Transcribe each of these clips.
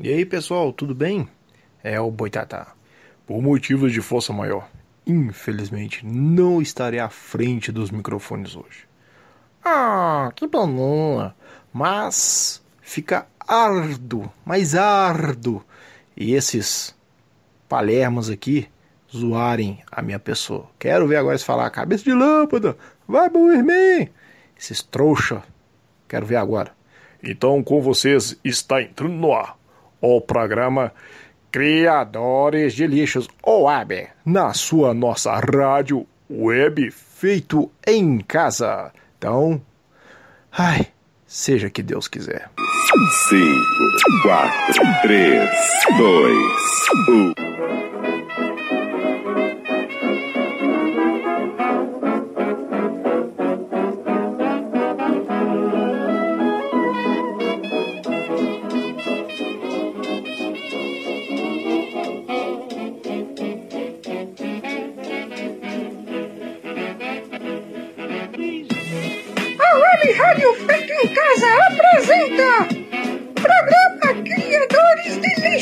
E aí pessoal, tudo bem? É o Boitatá. Por motivos de força maior, infelizmente não estarei à frente dos microfones hoje. Ah, que banana! Mas fica árduo, mais árduo. E esses palermas aqui zoarem a minha pessoa. Quero ver agora eles falar cabeça de lâmpada, vai irmão! Esses trouxa. Quero ver agora. Então com vocês está entrando no ar o programa Criadores de Lixos web na sua nossa rádio web feito em casa. Então, ai, seja que Deus quiser. 5, 4, 3, 2, 1.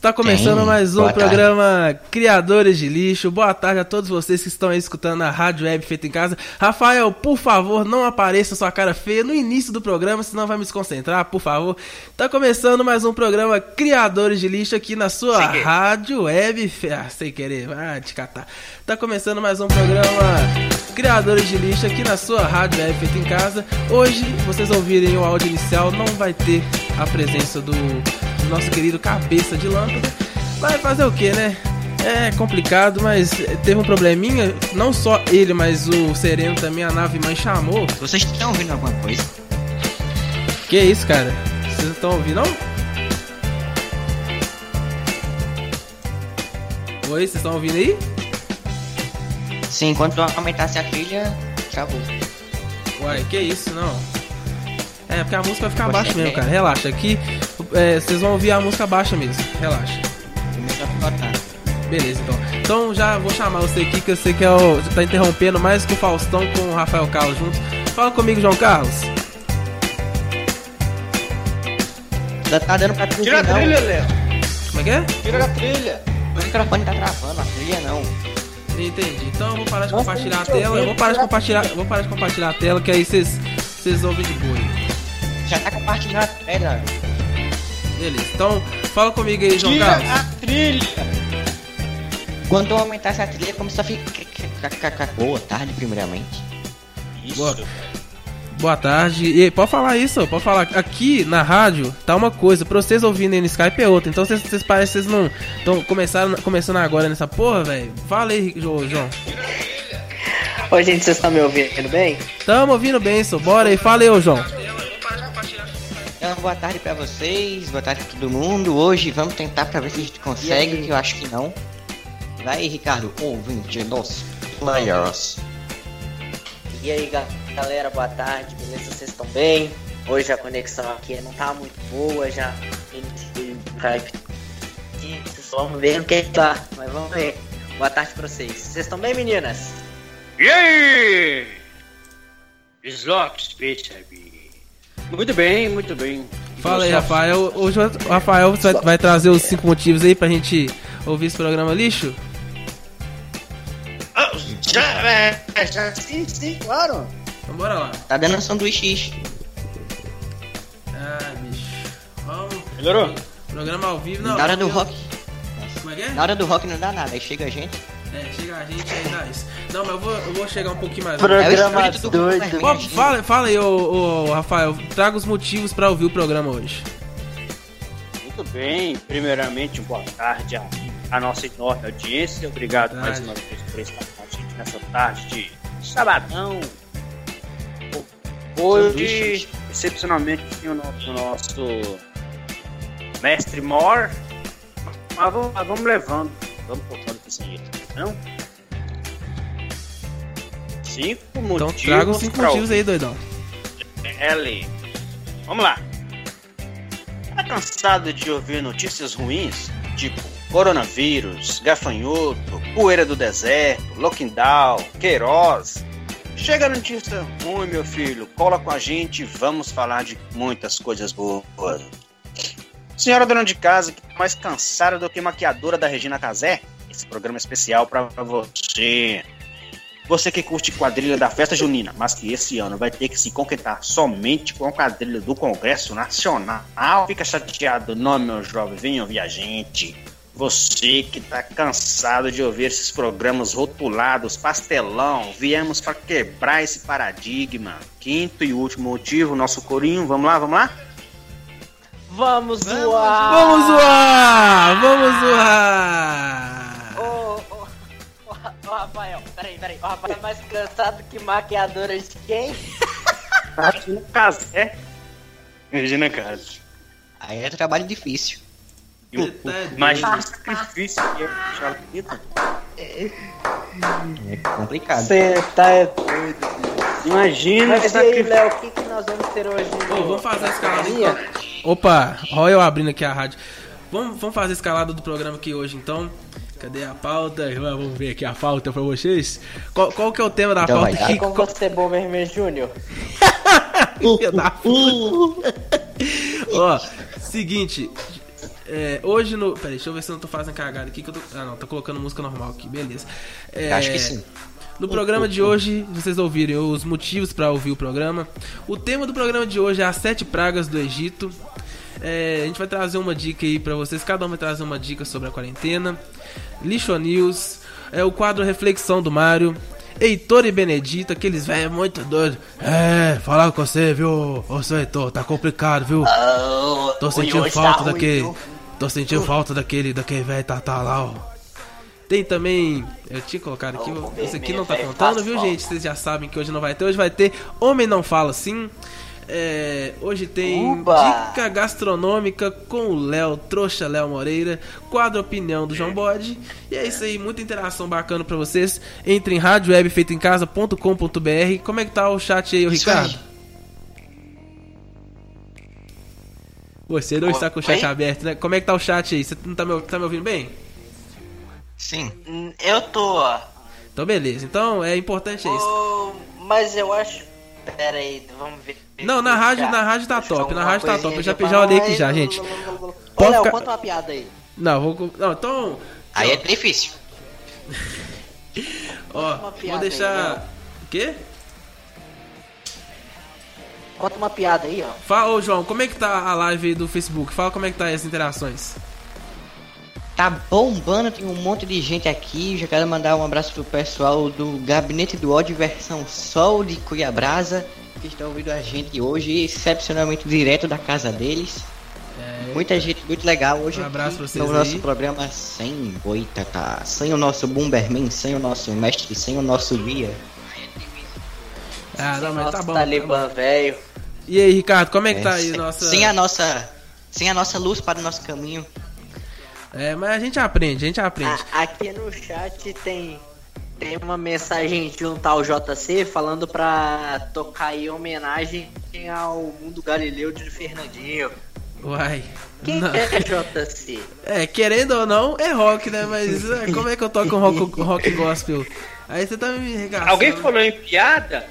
Está começando tem. mais um programa tarde. Criadores de Lixo. Boa tarde a todos vocês que estão aí escutando a Rádio Web Feita em Casa. Rafael, por favor, não apareça sua cara feia no início do programa, senão vai me desconcentrar, por favor. Está começando mais um programa Criadores de Lixo aqui na sua Rádio Web. Fe... Ah, sem querer, vai te catar. Está começando mais um programa Criadores de Lixo aqui na sua Rádio Web Feita em Casa. Hoje, vocês ouvirem o áudio inicial, não vai ter a presença do nosso querido cabeça de lâmpada. Vai fazer o que, né? É complicado, mas teve um probleminha. Não só ele, mas o Sereno também, a nave mãe chamou. Vocês estão ouvindo alguma coisa? Que isso, cara? Vocês estão ouvindo, não? Oi, vocês estão ouvindo aí? Sim, quando aumentasse a trilha, acabou. Uai, que isso, não. É, porque a música vai ficar baixa mesmo, cara. Relaxa. Aqui é, vocês vão ouvir a música baixa mesmo. Relaxa. Beleza, então. Então já vou chamar você aqui, que eu sei que é o, tá interrompendo mais que o Faustão com o Rafael Carlos juntos. Fala comigo, João Carlos. Já tá dando pra Tira a trilha, Léo. Como é que é? Tira a trilha. O microfone tá gravando, a trilha não. Entendi. Então eu vou parar de compartilhar a tela. Eu vou parar de compartilhar, vou parar de compartilhar a tela, que aí vocês vocês ouvem de boa. Já tá compartilhando a tela. Beleza. Então, fala comigo aí, João Tira Carlos. a trilha. Quando eu aumentar essa trilha, começou a ficar boa tarde, primeiramente. Isso. Boa. Boa tarde. E pode falar isso, pode falar. Aqui na rádio tá uma coisa, pra vocês ouvirem no Skype é outra. Então vocês, vocês parecem que vocês não estão começando, começando agora nessa porra, velho. Fala aí, João. Oi, gente, vocês estão me ouvindo bem? Tamo ouvindo bem, só. Bora aí, fala aí, ô João. Então, boa tarde pra vocês, boa tarde pra todo mundo. Hoje vamos tentar pra ver se a gente consegue, que eu acho que não. Vai, Ricardo, ouvinte dos players. E aí, galera, boa tarde, beleza? Vocês estão bem? Hoje a conexão aqui não tá muito boa, já iniciei o Skype. Vamos ver o que é que tá, mas vamos ver. Boa tarde pra vocês. Vocês estão bem, meninas? E aí? Slot baby. Muito bem, muito bem. Fala aí, Rafael. Hoje o Rafael vai, vai trazer os cinco motivos aí pra gente ouvir esse programa lixo? Ah, já, é, já, sim, sim, claro. Então bora lá. Tá dando sanduíche. Ah, bicho. Vamos. Melhorou? Programa ao vivo, não. Na hora do rock. Como é que é? Na hora do rock não dá nada, aí chega a gente. É, chega a gente aí isso. Não, mas eu vou, eu vou chegar um pouquinho mais Programa é doido. Pô, fala, fala aí, ô, ô, Rafael, traga os motivos pra ouvir o programa hoje. Muito bem, primeiramente, boa tarde a, a nossa enorme audiência. Obrigado tarde. mais uma vez por estar com a gente nessa tarde de sabadão. Hoje, excepcionalmente, o nosso, o nosso mestre Mor. Mas vamos, mas vamos levando, vamos cortando aqui sem jeito, não? Cinco Então motivos. traga os cinco motivos aí, doidão. L. Vamos lá. Tá cansado de ouvir notícias ruins? Tipo coronavírus, gafanhoto, poeira do deserto, lockdown, Queiroz. Chega a notícia ruim, meu filho. Cola com a gente e vamos falar de muitas coisas boas. Senhora dona de casa, que tá mais cansada do que maquiadora da Regina Casé? Esse programa é especial pra você. Você que curte quadrilha da festa junina, mas que esse ano vai ter que se contentar somente com a quadrilha do Congresso Nacional, fica chateado não, meu jovem, venha ouvir a gente. Você que tá cansado de ouvir esses programas rotulados, pastelão, viemos para quebrar esse paradigma. Quinto e último motivo, nosso corinho, vamos lá, vamos lá? Vamos zoar! Vamos zoar! Vamos zoar! Ô, ô, Rafael, peraí, peraí. O Rafael é mais cansado que maquiadora de quem? Regina Casé. Regina Casé. Aí é trabalho difícil. Imagina o sacrifício que é deixar ela bonita. É complicado. Você tá doido. Imagina Mas e aí. Léo, o que, que nós vamos ter hoje? Ô, vamos fazer a escalada então. Opa, olha eu abrindo aqui a rádio. Vamos, vamos fazer a escalada do programa aqui hoje então. Cadê a pauta? Vamos ver aqui a pauta pra vocês. Qual, qual que é o tema da Então pauta vai aqui? com Qual- você, Bomberman Júnior. Filha da puta. Ó, seguinte. é, hoje no. Peraí, deixa eu ver se eu não tô fazendo cagada aqui. Que eu tô... Ah, não, tô colocando música normal aqui, beleza. É, Acho que sim. No programa de hoje, vocês ouviram os motivos pra ouvir o programa. O tema do programa de hoje é as sete pragas do Egito. É, a gente vai trazer uma dica aí pra vocês. Cada um vai trazer uma dica sobre a quarentena. Lixo News. É o quadro Reflexão do Mário. Heitor e Benedito, aqueles velhos muito doidos. É, falar com você, viu? Ô, seu Heitor, tá complicado, viu? Tô sentindo falta daquele. Tô sentindo falta daquele, daquele velho Tatá lá, ó. Tem também. Eu tinha colocado aqui, esse aqui não tá contando, viu, gente? Vocês já sabem que hoje não vai ter. Hoje vai ter Homem Não Fala Assim. É, hoje tem Uba! dica gastronômica com o Léo, trouxa Léo Moreira, quadro opinião do João Bode. E é isso aí, muita interação bacana pra vocês. Entre em radiowebfeitoemcasa.com.br. Como é que tá o chat aí, Isso Ricardo? aí. Você não está com o chat Oi? aberto, né? Como é que tá o chat aí? Você não tá me, tá me ouvindo bem? Sim. Eu tô. Então beleza. Então é importante é isso. Mas eu acho. Pera aí, vamos ver. Não, na rádio, na rádio tá top, na rádio tá top. Eu já, já olhei aqui já, gente. Ô, Pode Léo, ficar- conta uma piada aí. Não, vou. Não, então. Aí é difícil. Ó, vou deixar. O quê? Conta uma piada aí, ó. Fala, ô João, como é que tá a live aí do Facebook? Fala como é que tá aí as interações. Tá bombando, tem um monte de gente aqui. Já quero mandar um abraço pro pessoal do Gabinete do Ódio versão Sol de Cuiabrasa, que estão ouvindo a gente hoje, excepcionalmente direto da casa deles. Muita gente muito legal hoje Um abraço aqui pra vocês no nosso aí. programa sem boitata, sem o nosso Bomberman, sem o nosso mestre, sem o nosso guia. Ah, não, mas Nossa, tá bom. tá Talibã, velho. E aí, Ricardo, como é que É, tá aí sem, nossa. sem a nossa, sem a nossa luz para o nosso caminho. É, mas a gente aprende, a gente aprende. A- aqui no chat tem. Tem uma mensagem de um tal JC falando pra tocar em homenagem ao mundo galileu de Fernandinho. Uai. Quem Não. é JC? É, querendo ou não, é rock, né? Mas é, como é que eu toco um rock, rock gospel? Aí você tá me regaçando. Alguém falou em piada?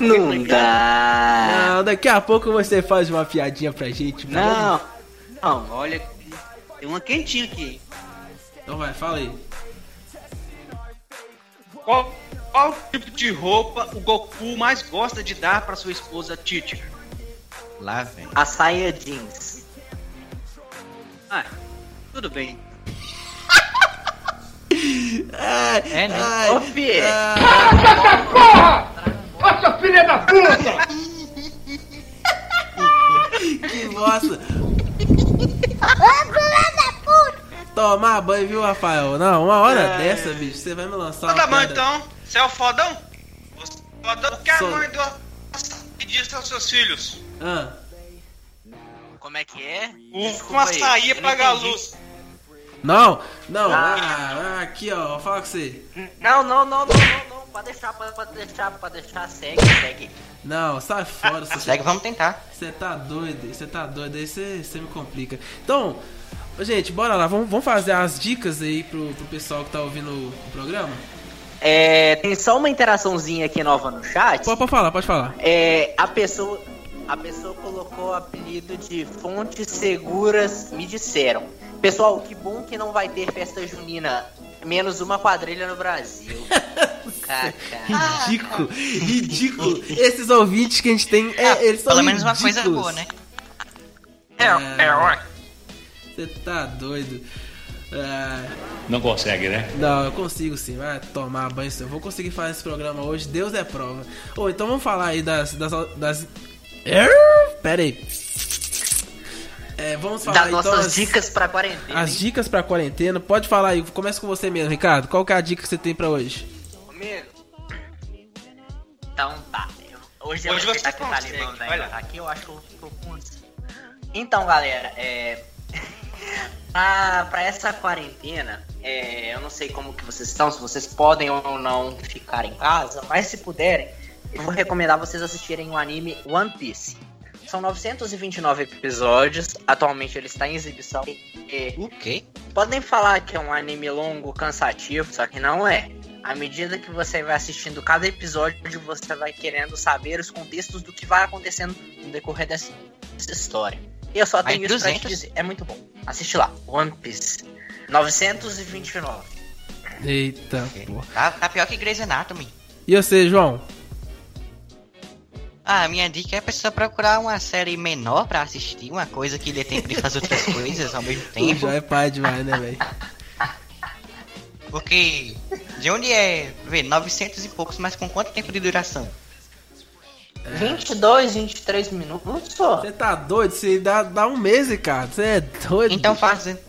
Não dá. Não, daqui a pouco você faz uma piadinha pra gente. tá? Não. Não, Olha, tem uma quentinha aqui. Então vai, fala aí. Qual, qual tipo de roupa o Goku mais gosta de dar pra sua esposa Titi? Lá vem. a saia jeans. Ah, tudo bem. É, né? Ai, Ô, Fê. que bosta. Tomar banho, viu, Rafael? Não, uma hora dessa, bicho, você vai me lançar bom piada. então, você é o fodão? Você é o fodão? O que a Sou. mãe do disse aos seus filhos? Ah, Como é que é? Um, uma saia pra luz. Não, não, ah. Ah, aqui ó, fala com você. Não, não, não, não, não, não. Pode deixar, pode, pode deixar, pode deixar, segue, segue. Não, sai fora. Segue, vamos tentar. Você tá doido, você tá doido, aí você me complica. Então, gente, bora lá, vamos, vamos fazer as dicas aí pro, pro pessoal que tá ouvindo o programa? É, tem só uma interaçãozinha aqui nova no chat. Pode, pode falar, pode falar. É, a pessoa, a pessoa colocou o apelido de fontes seguras, me disseram. Pessoal, que bom que não vai ter festa junina. Menos uma quadrilha no Brasil. ridículo, ridículo. Esses ouvintes que a gente tem, é, ah, eles são Pelo menos uma coisa boa, né? É, é, é. Você tá doido. É... Não consegue, né? Não, eu consigo sim. Vai tomar banho. Eu vou conseguir fazer esse programa hoje. Deus é prova. Ou oh, então vamos falar aí das. das, das... Pera aí. É, vamos falar das então, nossas as, dicas pra quarentena. As hein? dicas pra quarentena. Pode falar aí. Começa com você mesmo, Ricardo. Qual que é a dica que você tem pra hoje? Comigo? Então tá. hoje, hoje eu vou aqui tá? Aqui eu acho que eu, eu. Então, galera, é. pra essa quarentena, é, eu não sei como que vocês estão, se vocês podem ou não ficar em casa, mas se puderem, eu vou recomendar vocês assistirem o anime One Piece. São 929 episódios, atualmente ele está em exibição. E okay. Podem falar que é um anime longo, cansativo, só que não é. À medida que você vai assistindo cada episódio, você vai querendo saber os contextos do que vai acontecendo no decorrer dessa história. E eu só tenho isso 200. pra te dizer. É muito bom. Assiste lá. One Piece. 929. Eita, Tá, tá pior que Grey's Anatomy. E você, João? Ah, a minha dica é a pessoa procurar uma série menor pra assistir, uma coisa que dê tempo de fazer outras coisas ao mesmo tempo. Já é pai demais, né, velho? Porque de onde é, vê, 900 e poucos, mas com quanto tempo de duração? 22, 23 minutos só. Você tá doido? Você dá, dá um mês, cara. Você é doido. Então fazendo.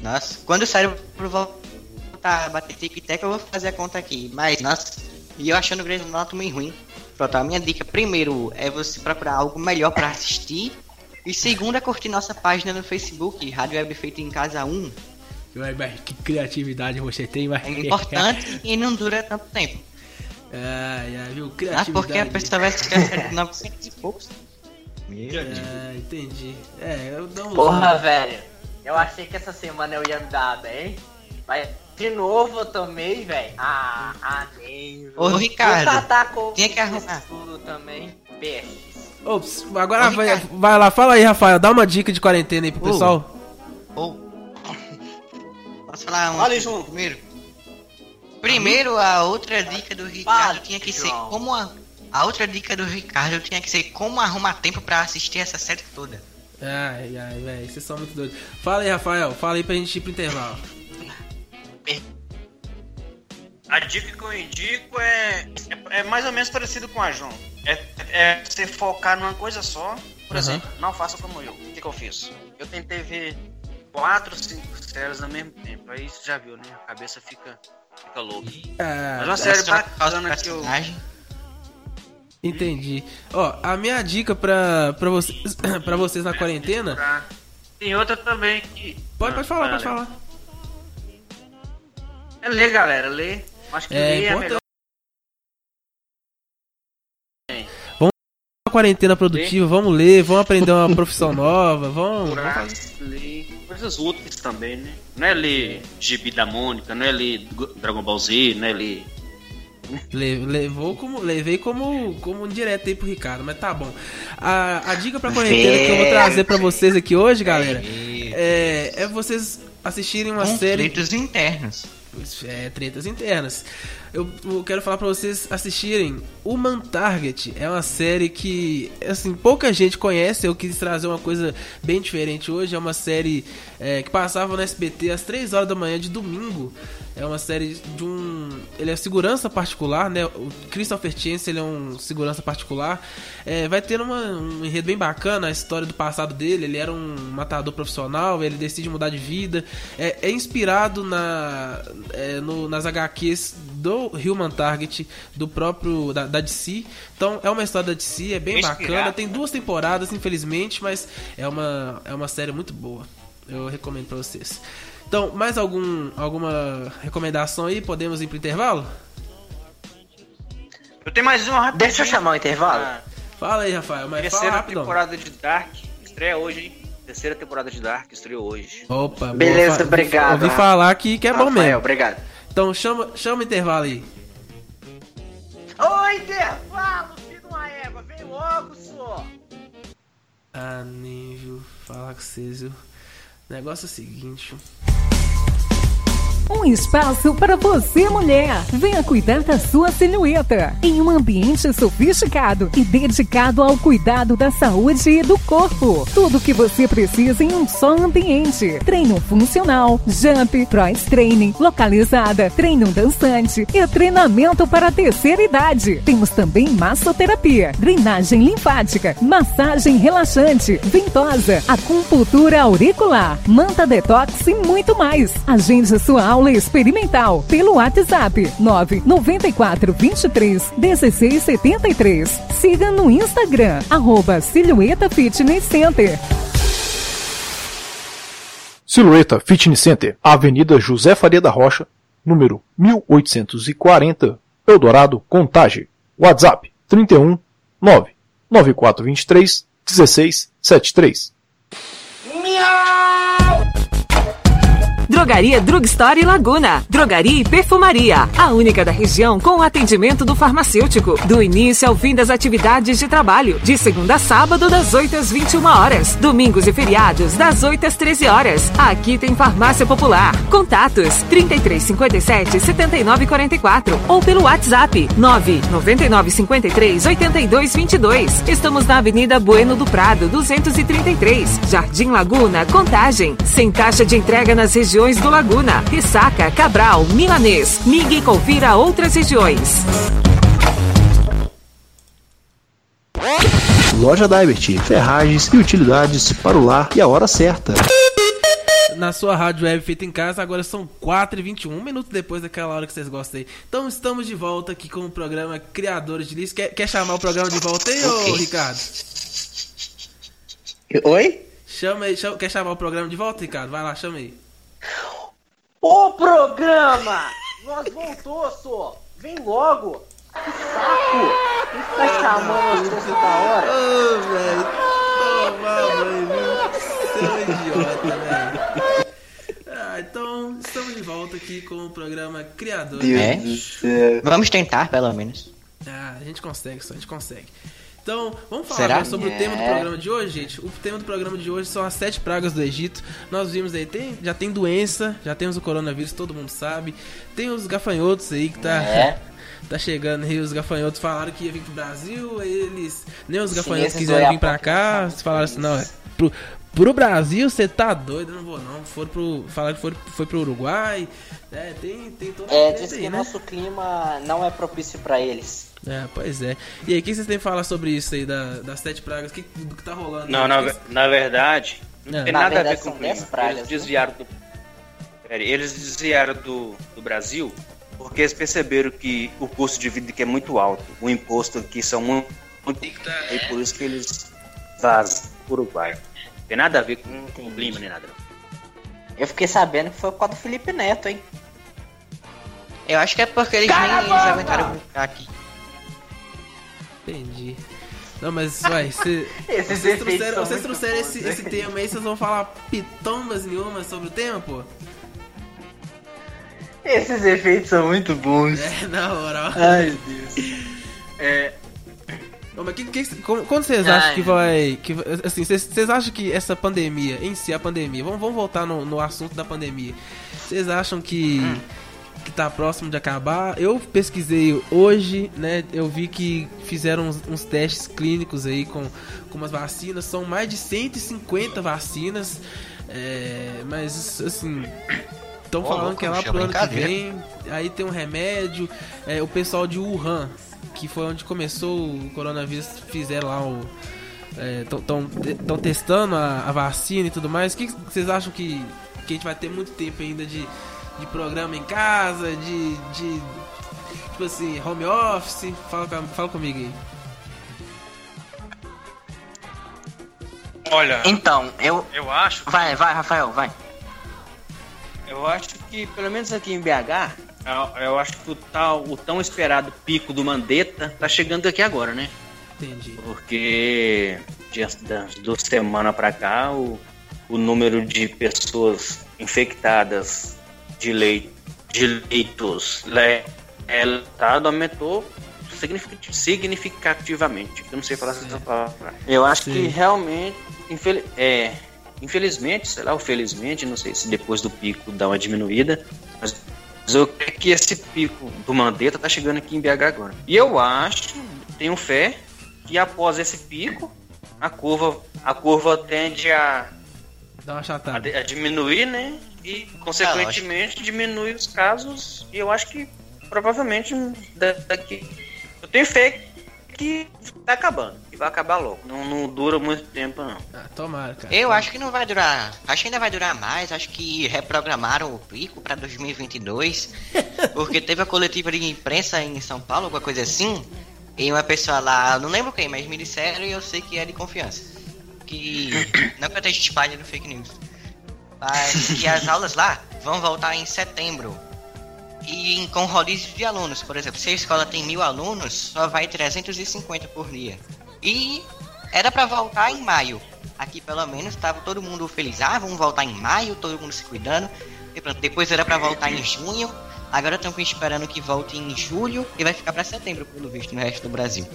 Nossa, quando o cérebro voltar a bater tic-tac, eu vou fazer a conta aqui. Mas, nossa, e eu achando o Grey's Anatomy ruim. Pronto, a minha dica primeiro é você procurar algo melhor para assistir. E segundo é curtir nossa página no Facebook, Rádio Web Feito em Casa 1. Que criatividade você tem, mas... É importante e não dura tanto tempo. Ai, ai, viu? Criatividade. Ah, porque a pessoa vai série de 900 e poucos. Ah, entendi. É, eu dou um. Porra, velho. Eu achei que essa semana eu ia me dar bem. Mas de novo eu tomei, velho. Ah, ah, nem. Ô, Ricardo. Tinha que arrumar. Tudo também. Ops, agora vai, vai, lá, fala aí, Rafael. Dá uma dica de quarentena aí pro pessoal. Ô. Posso falar um? Fala, João. Primeiro. Primeiro, a outra dica do Ricardo tinha que ser como a, a outra dica do Ricardo tinha que ser como arrumar tempo para assistir essa série toda. Ai, ai, velho, vocês são muito doidos. Fala aí, Rafael, fala aí pra gente ir pro intervalo. A dica que eu indico é, é, é mais ou menos parecido com a João. É, é você focar numa coisa só. Por uhum. exemplo, não faça como eu. O que, que eu fiz? Eu tentei ver quatro, cinco séries ao mesmo tempo. Aí você já viu, né? A cabeça fica Fica louco. É, Mas uma série bacana que eu. Entendi. Ó, a minha dica pra, pra, vocês, pra vocês na quarentena. Tem outra também que. Pode, pode falar, pode falar. É ler, galera, ler. Acho que é, ler é melhor. Vamos uma quarentena produtiva, vamos ler, vamos aprender uma profissão nova, vamos. vamos fazer... ler coisas úteis também, né? Não é ler Gibi da Mônica, não é ler Dragon Ball Z, não é ler. Levou como, levei como, como direto aí pro Ricardo, mas tá bom. A, a dica pra quarentena que eu vou trazer pra vocês aqui hoje, galera, é, é vocês assistirem uma Conflitos série. Conflitos internos. É, tretas internas. Eu, quero falar para vocês assistirem Human Target. É uma série que, assim, pouca gente conhece. Eu quis trazer uma coisa bem diferente hoje. É uma série é, que passava no SBT às 3 horas da manhã de domingo. É uma série de um. Ele é segurança particular, né? O Christopher Chance ele é um segurança particular. É, vai ter uma, um enredo bem bacana a história do passado dele. Ele era um matador profissional, ele decide mudar de vida. É, é inspirado na, é, no, nas HQs do Human Target, do próprio. da, da DC. Então é uma história da DC, é bem bacana. Tem duas temporadas, infelizmente, mas é uma, é uma série muito boa. Eu recomendo pra vocês. Então, mais algum, alguma recomendação aí? Podemos ir pro intervalo? Eu tenho mais uma rapidinho. Deixa eu chamar o intervalo. Ah, Fala aí, Rafael, mas fala terceira rapidão. temporada de Dark estreia hoje, hein? Terceira temporada de Dark estreou hoje. Opa, boa, Beleza, fa- obrigado, Ouvi falar aqui que é bom Rafael, mesmo. obrigado. Então chama, chama o intervalo aí. Ô, intervalo, filho de uma égua, vem logo, só. Ah, nem viu falar com vocês, viu? O negócio é o seguinte. Um espaço para você, mulher. Venha cuidar da sua silhueta em um ambiente sofisticado e dedicado ao cuidado da saúde e do corpo. Tudo que você precisa em um só ambiente. Treino funcional, jump, cross training, localizada, treino dançante e treinamento para a terceira idade. Temos também massoterapia, drenagem linfática, massagem relaxante, ventosa, acupuntura auricular, manta detox e muito mais. Agende sua aula experimental pelo WhatsApp 994 23 16 73. Siga no Instagram, arroba Silhueta Fitness Center. Silhueta Fitness Center, Avenida José Faria da Rocha, número 1840, Eldorado, Contagem. WhatsApp 31 9 9423 1673. Drogaria Drugstore Laguna. Drogaria e perfumaria. A única da região com atendimento do farmacêutico. Do início ao fim das atividades de trabalho. De segunda a sábado, das 8 às 21 horas. Domingos e feriados, das 8 às 13 horas. Aqui tem farmácia popular. Contatos 3357 7944 ou pelo WhatsApp 999 53 82 22. Estamos na Avenida Bueno do Prado, 233. Jardim Laguna, Contagem. Sem taxa de entrega nas regiões do Laguna, Ressaca, Cabral, Milanês. Ligue e confira outras regiões. Loja Divert, ferragens e utilidades para o lar e a hora certa. Na sua rádio web feita em casa, agora são 4h21, um minuto depois daquela hora que vocês gostam aí. Então estamos de volta aqui com o programa Criadores de Lixo. Quer, quer chamar o programa de volta aí, ô Ricardo? Oi? Chama aí, chama- quer chamar o programa de volta, Ricardo? Vai lá, chama aí. Ô, programa! Nós voltou, só. Vem logo. Que saco. Quem fica chamando você toda hora? Ô, velho, toma banho, viu? Seu idiota, velho. Ah, então, estamos de volta aqui com o programa Criadores de É? Vamos tentar, pelo menos. Ah, a gente consegue, só a gente consegue. Então, vamos falar Será? agora sobre o tema do É. programa de hoje, gente. O tema do programa de hoje são as sete pragas do Egito. Nós vimos aí, tem, já tem doença, já temos o coronavírus, todo mundo sabe. Tem os gafanhotos aí que tá, É. tá chegando aí. Os gafanhotos falaram que ia vir pro Brasil, aí eles. Nem os gafanhotos quiseram vir pra cá. falaram assim, não, é. Pro, pro Brasil, você tá doido, eu não vou não. Foram pro. Falaram que foi, foi pro Uruguai. É, tem, tem todo É, diz aí, que né? nosso clima não é propício pra eles. É, pois é. E aí, o que vocês têm pra falar sobre isso aí, da- das sete pragas? O que, do que tá rolando? Não, aí? na, Que- na verdade, não É. tem Na nada a verdade, ver com o são clima. 10 pragas, Eles viu? desviaram do. Pera aí, eles desviaram do, do Brasil porque eles perceberam que o custo de vida aqui é muito alto. O imposto aqui são muito. muito e por isso que eles vazam pro Uruguai. Não tem nada a ver com o clima nem nada. Eu fiquei sabendo que foi por causa do Felipe Neto, hein? Eu acho que é porque eles nem eles aguentaram brincar aqui. Entendi. Não, mas, vai, cê, vocês trouxeram, vocês trouxeram bons, esse, né? esse tema aí, vocês vão falar pitombas nenhuma sobre o tema, pô? Esses efeitos são muito bons. É, na moral. Ai, Deus. É, Não, mas que, que, como- quando vocês acham que vai. Que, assim, vocês, acham que essa pandemia, em si, a pandemia, vamos, vamos voltar no, no assunto da pandemia. Vocês acham que. Que tá próximo de acabar. Eu pesquisei hoje, né? Eu vi que fizeram uns, uns testes clínicos aí com, com umas vacinas. São mais de 150 vacinas. É, mas assim. Estão falando que é lá é pro ano que vem. Aí tem um remédio. É, o pessoal de Wuhan, que foi onde começou o coronavírus, fizeram lá o. Estão testando a, a vacina e tudo mais. O que que vocês acham que, que a gente vai ter muito tempo ainda de, de programa em casa, de, de. Tipo assim, home office? Fala, com- fala comigo aí. Olha. Então, eu. Eu acho. Vai, vai, Rafael, vai. Eu acho que, pelo menos aqui em BH, eu, acho que o, tal, o tão esperado pico do Mandetta tá chegando aqui agora, né? Entendi. Porque diante das duas semanas pra cá, o, o número de pessoas infectadas de, leit, de leitos relatado aumentou signific- significativamente. Eu não sei falar essa palavra. Eu acho Sim. que realmente, infel- é, infelizmente, sei lá, ou felizmente, não sei se depois do pico dá uma diminuída, mas eu creio que esse pico do Mandetta tá chegando aqui em BH agora. E eu acho, tenho fé, que após esse pico, a curva, a curva tende a, Dá uma a, chatada. a diminuir, né? E, consequentemente, diminui os casos. E eu acho que provavelmente da- daqui. Eu tenho fé que tá acabando. Que vai acabar logo. Não, não dura muito tempo, não. Ah, tomara, cara. Eu acho que não vai durar. Acho que ainda vai durar mais. Acho que reprogramaram o pico pra 2022. Porque teve a coletiva de imprensa em São Paulo, alguma coisa assim. E uma pessoa lá, não lembro quem, mas me disseram e eu sei que é de confiança. Que. Não que eu esteja espalhando fake news. Mas que as aulas lá vão voltar em setembro. E em- com rodízio de alunos, por exemplo, se a escola tem mil alunos, só vai 350 por dia. E era pra voltar em maio. Aqui pelo menos tava todo mundo feliz. Ah, vamos voltar em maio, todo mundo se cuidando. E pronto, depois era pra voltar em junho. Agora estão esperando que volte em julho e vai ficar pra setembro, pelo visto, no resto do Brasil.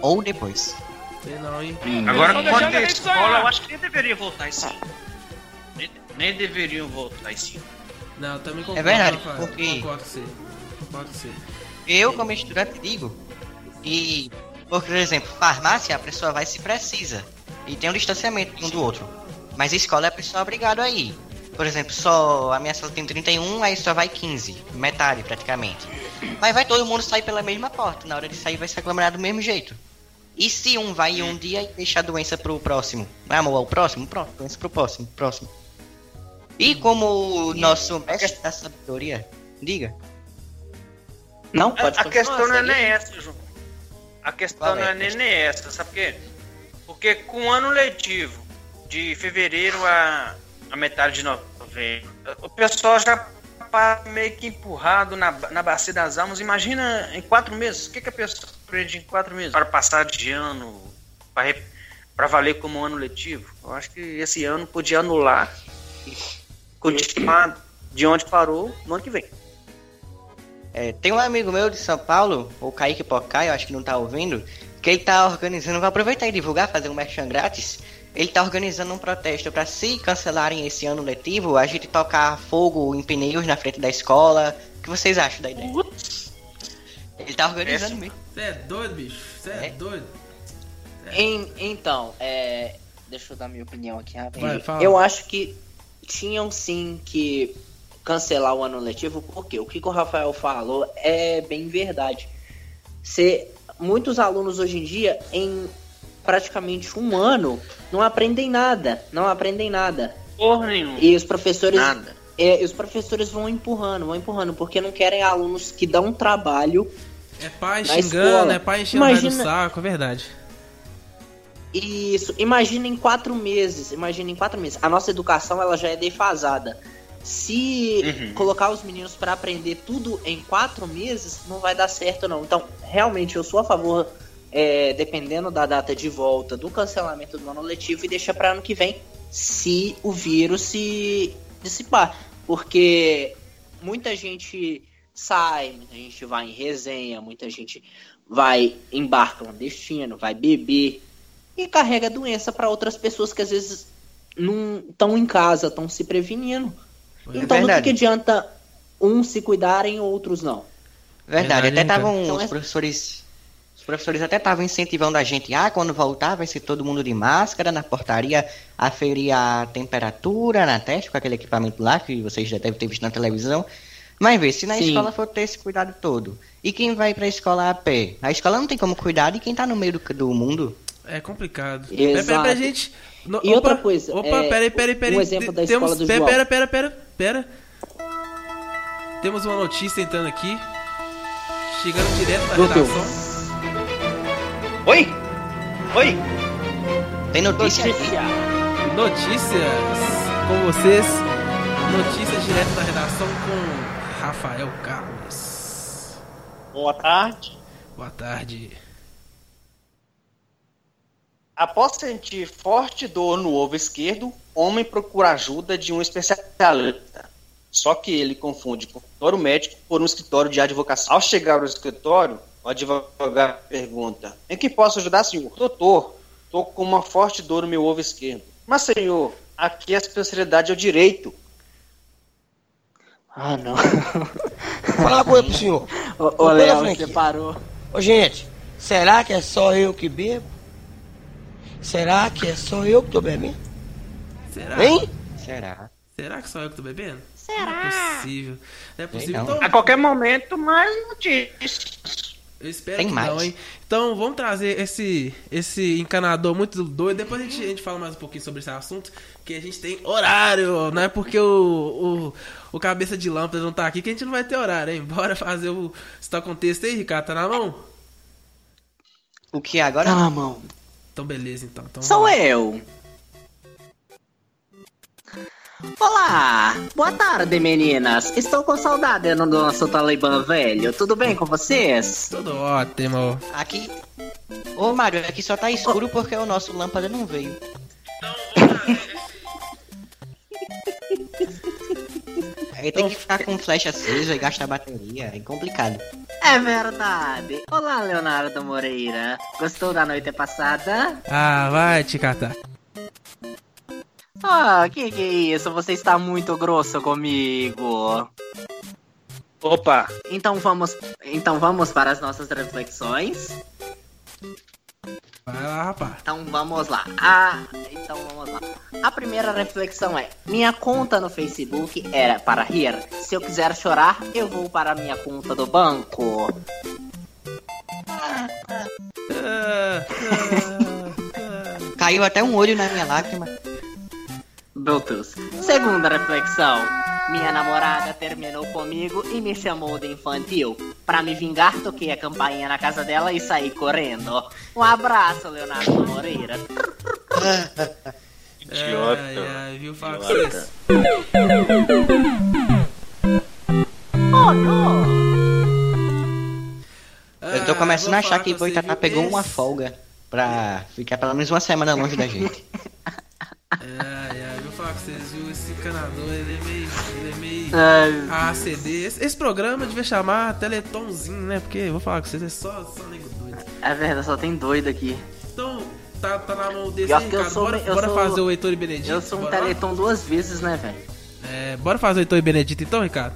Ou depois. Sei não, hein? Agora, à a escola, eu acho que nem deveria voltar esse ano. Nem, nem deveriam voltar esse ano. Não, eu também concordo. É verdade, Rafael. porque- Concordo com você. Concordo com você. Eu, como estudante, digo. E, por exemplo, farmácia, a pessoa vai se precisa. E tem um distanciamento um do outro. Mas escola, a pessoa é obrigado a ir. Por exemplo, só a minha sala tem 31, aí só vai 15. Metade, praticamente. Mas vai todo mundo sair pela mesma porta. Na hora de sair, vai se aglomerar do mesmo jeito. E se um vai um dia e deixa a doença pro próximo? Amor, o próximo? Pronto, doença pro próximo, próximo. E como o nosso mestre da sabedoria, diga. Não, pode A, a questão não é nem essa, João. A questão Qual não é é nem, essa, sabe por quê? Porque com o ano letivo, de fevereiro a, a metade de novembro, o pessoal já tá meio que empurrado na, na bacia das almas. Imagina em quatro meses, o que, que a pessoa aprende em quatro meses? Para passar de ano, para valer como ano letivo? Eu acho que esse ano podia anular continuar de onde parou no ano que vem. É, tem um amigo meu de São Paulo, o Kaique Pocai, eu acho que não tá ouvindo, que ele tá organizando, vou aproveitar e divulgar, fazer um merchan grátis. Ele tá organizando um protesto para se cancelarem esse ano letivo, a gente tocar fogo em pneus na frente da escola. O que vocês acham da ideia? Ele tá organizando mesmo. Você é doido, bicho? Você é, É. doido? Em- então, é, deixa eu dar minha opinião aqui rapidinho. Vai. Eu acho que tinham sim que cancelar o ano letivo, porque o que o Rafael falou é bem verdade. Se, muitos alunos hoje em dia, em praticamente um ano, não aprendem nada. Não aprendem nada. Porra nenhuma. E os professores. Nada. é, e os professores vão empurrando, vão empurrando, porque não querem alunos que dão trabalho É pai xingando, escola. é pai enchendo o saco, é verdade. Isso, imagina em quatro meses, imagina em quatro meses. A nossa educação ela já é defasada. Se Uhum. colocar os meninos para aprender tudo em quatro meses, não vai dar certo não. Então, realmente, eu sou a favor, é, dependendo da data de volta, do cancelamento do ano letivo e deixar para ano que vem, se o vírus se dissipar. Porque muita gente sai, muita gente vai em resenha, muita gente vai em bar clandestino, vai beber e carrega a doença para outras pessoas que às vezes não estão em casa, estão se prevenindo. É então, do que, verdade. que adianta uns se cuidarem, outros não? Verdade, Verdade, até cara? estavam Então os é- professores. Os professores até estavam incentivando a gente, ah, quando voltar vai ser todo mundo de máscara na portaria, aferir a temperatura na testa com aquele equipamento lá que vocês já devem ter visto na televisão. Mas vê, se na Sim. escola for ter esse cuidado todo, e quem vai pra escola a pé? A escola não tem como cuidar de quem tá no meio do, do mundo. É complicado. Exato. Pera, pera, pera, gente. No- E outra coisa, Opa, é, pera aí, pera aí, pera aí. um exemplo da Temos- escola do pera, João. Pera, pera, pera, pera. Temos uma notícia entrando aqui. Chegando direto da Doutor. redação. Oi? Oi? Tem notícia aqui? Notícia. notícias com vocês. Notícias direto da redação com Rafael Carlos. Boa tarde. Boa tarde. Após sentir forte dor no ovo esquerdo, homem procura ajuda de um especialista. Só que ele confunde consultório médico por um escritório de advocacia. Ao chegar ao escritório, o advogado pergunta: Em que posso ajudar, senhor? Doutor, estou com uma forte dor no meu ovo esquerdo. Mas, senhor, aqui a especialidade é o direito. Ah, não. Falar uma coisa pro senhor. Ô, ô Léo, você parou. Ô, gente, será que é só eu que bebo? Será que é só eu que tô bebendo? Será? Hein? Será? Será que só eu que tô bebendo? Será? Não é possível. Não é possível. Então, A qualquer momento, mais notícias. eu espero Tem que mais. não, hein? Então vamos trazer esse, esse encanador muito doido. Depois a gente, a gente fala mais um pouquinho sobre esse assunto. Que a gente tem horário. Não é porque o, o, o cabeça de lâmpada não tá aqui que a gente não vai ter horário, hein? Bora fazer o. Você tá com o texto aí, Ricardo? Tá na mão? O que agora? Tá na mão. Então beleza, então. então Sou lá. eu. Olá, boa tarde meninas. Estou com saudade do nosso Talibã velho. Tudo bem com vocês? Tudo ótimo. Aqui. Ô Mário, aqui só tá escuro porque o nosso lâmpada não veio. Aí tem que ficar com flecha acesa e gastar bateria. É complicado. É verdade. Olá, Leonardo Moreira. Gostou da noite passada? Ah, vai te catar. Ah, que que é isso? Você está muito grosso comigo. Opa! Então vamos, então vamos para as nossas reflexões. Vai lá, rapaz. Então vamos lá. Ah, então vamos lá. A primeira reflexão é: minha conta no Facebook era para rir. Se eu quiser chorar, eu vou para a minha conta do banco. Caiu até um olho na minha lágrima. Bluetooth. Segunda reflexão. Minha namorada terminou comigo e me chamou de infantil. Pra me vingar, toquei a campainha na casa dela e saí correndo. Um abraço, Leonardo Moreira. Idiota. Ai, ai, viu? Oh, não! Eu tô Ah, começando vou a achar que Boitatá pegou uma Esse- folga pra ficar pelo menos uma semana longe da gente. Ai, ai, vou falar com vocês, viu? Esse encanador, ele é meio. É meio. Ai. ACD. Esse, esse programa devia chamar Teletonzinho, né? Porque, vou falar com vocês, é só, só nego doido. É verdade, só tem doido aqui. Então, tá, tá na mão desse aí, Ricardo. sou- Bora, bora sou- fazer o Heitor e Benedito. Eu sou um bora lá? teleton duas vezes, né, velho? É, bora fazer o Heitor e Benedito então, Ricardo?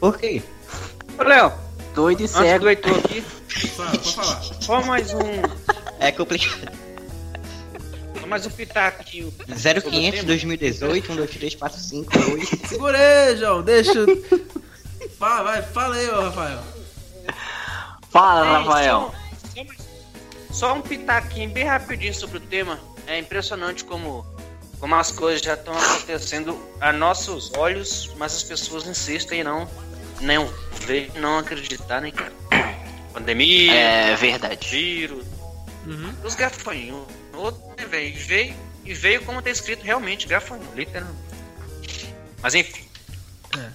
Por quê? Ô, Léo, Doido e antes cego. do Heitor aqui, Fala, pode falar. só mais um. É complicado. Um pitaco aqui. 0500 2018 12345 8. Segura aí, João, deixa. Fala, vai, fala aí, ô Rafael. Fala, É, Rafael. Só, só um pitaquinho bem rapidinho sobre o tema. É impressionante como, como as coisas já estão acontecendo a nossos olhos, mas as pessoas insistem em não, não ver, não acreditar, né, cara? Pandemia, É verdade. vírus, Uhum. os gafanhotos, velho? E veio, e veio como tá escrito realmente, gafanhoto, literalmente. Mas enfim. É.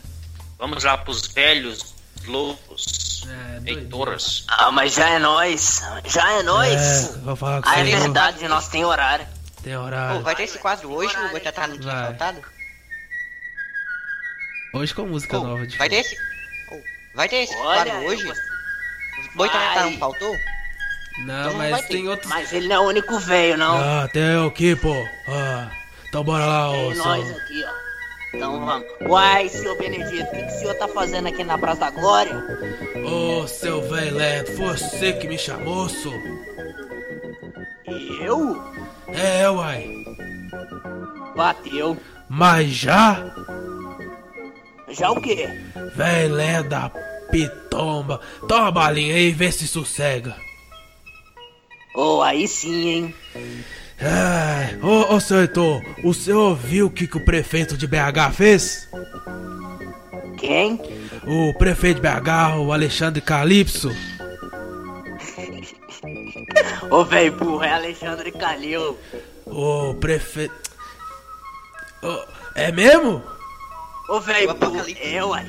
Vamos lá pros velhos loucos, É, doido. heitoras. Ah, mas já é nós. Já é nós. É, vou falar com Ah, é verdade, nós tem horário. Tem Pô, horário. vai ter esse quadro hoje, o Boitatá não tinha Vai. faltado? Hoje com música Pô, nova de vai ter esse. Pô, vai ter esse Olha, quadro hoje? eu Boitatá Vai. não faltou? Não, Então mas tem outros. Mas ele não é o único velho, não. Ah, tem o que, pô? Ah, então bora lá, ô Tem nós aqui, ó. Então vamos. Uai, senhor Benedito, o que, que o senhor tá fazendo aqui na Praça da Glória? Ô, seu velho Leto, foi você que me chamou, sô? Eu? É, uai. Bateu. Mas já? Já o quê? Velho da pitomba. Toma uma balinha aí e vê se sossega. Oh, aí sim, hein? Ai, ô, ô, seu Heitor, o senhor ouviu o que, que o prefeito de BH fez? Quem? O prefeito de BH, o Alexandre Calypso. Ô, velho burro, é Alexandre Calil. O prefeito. Oh, é mesmo? Ô, velho, é, uai.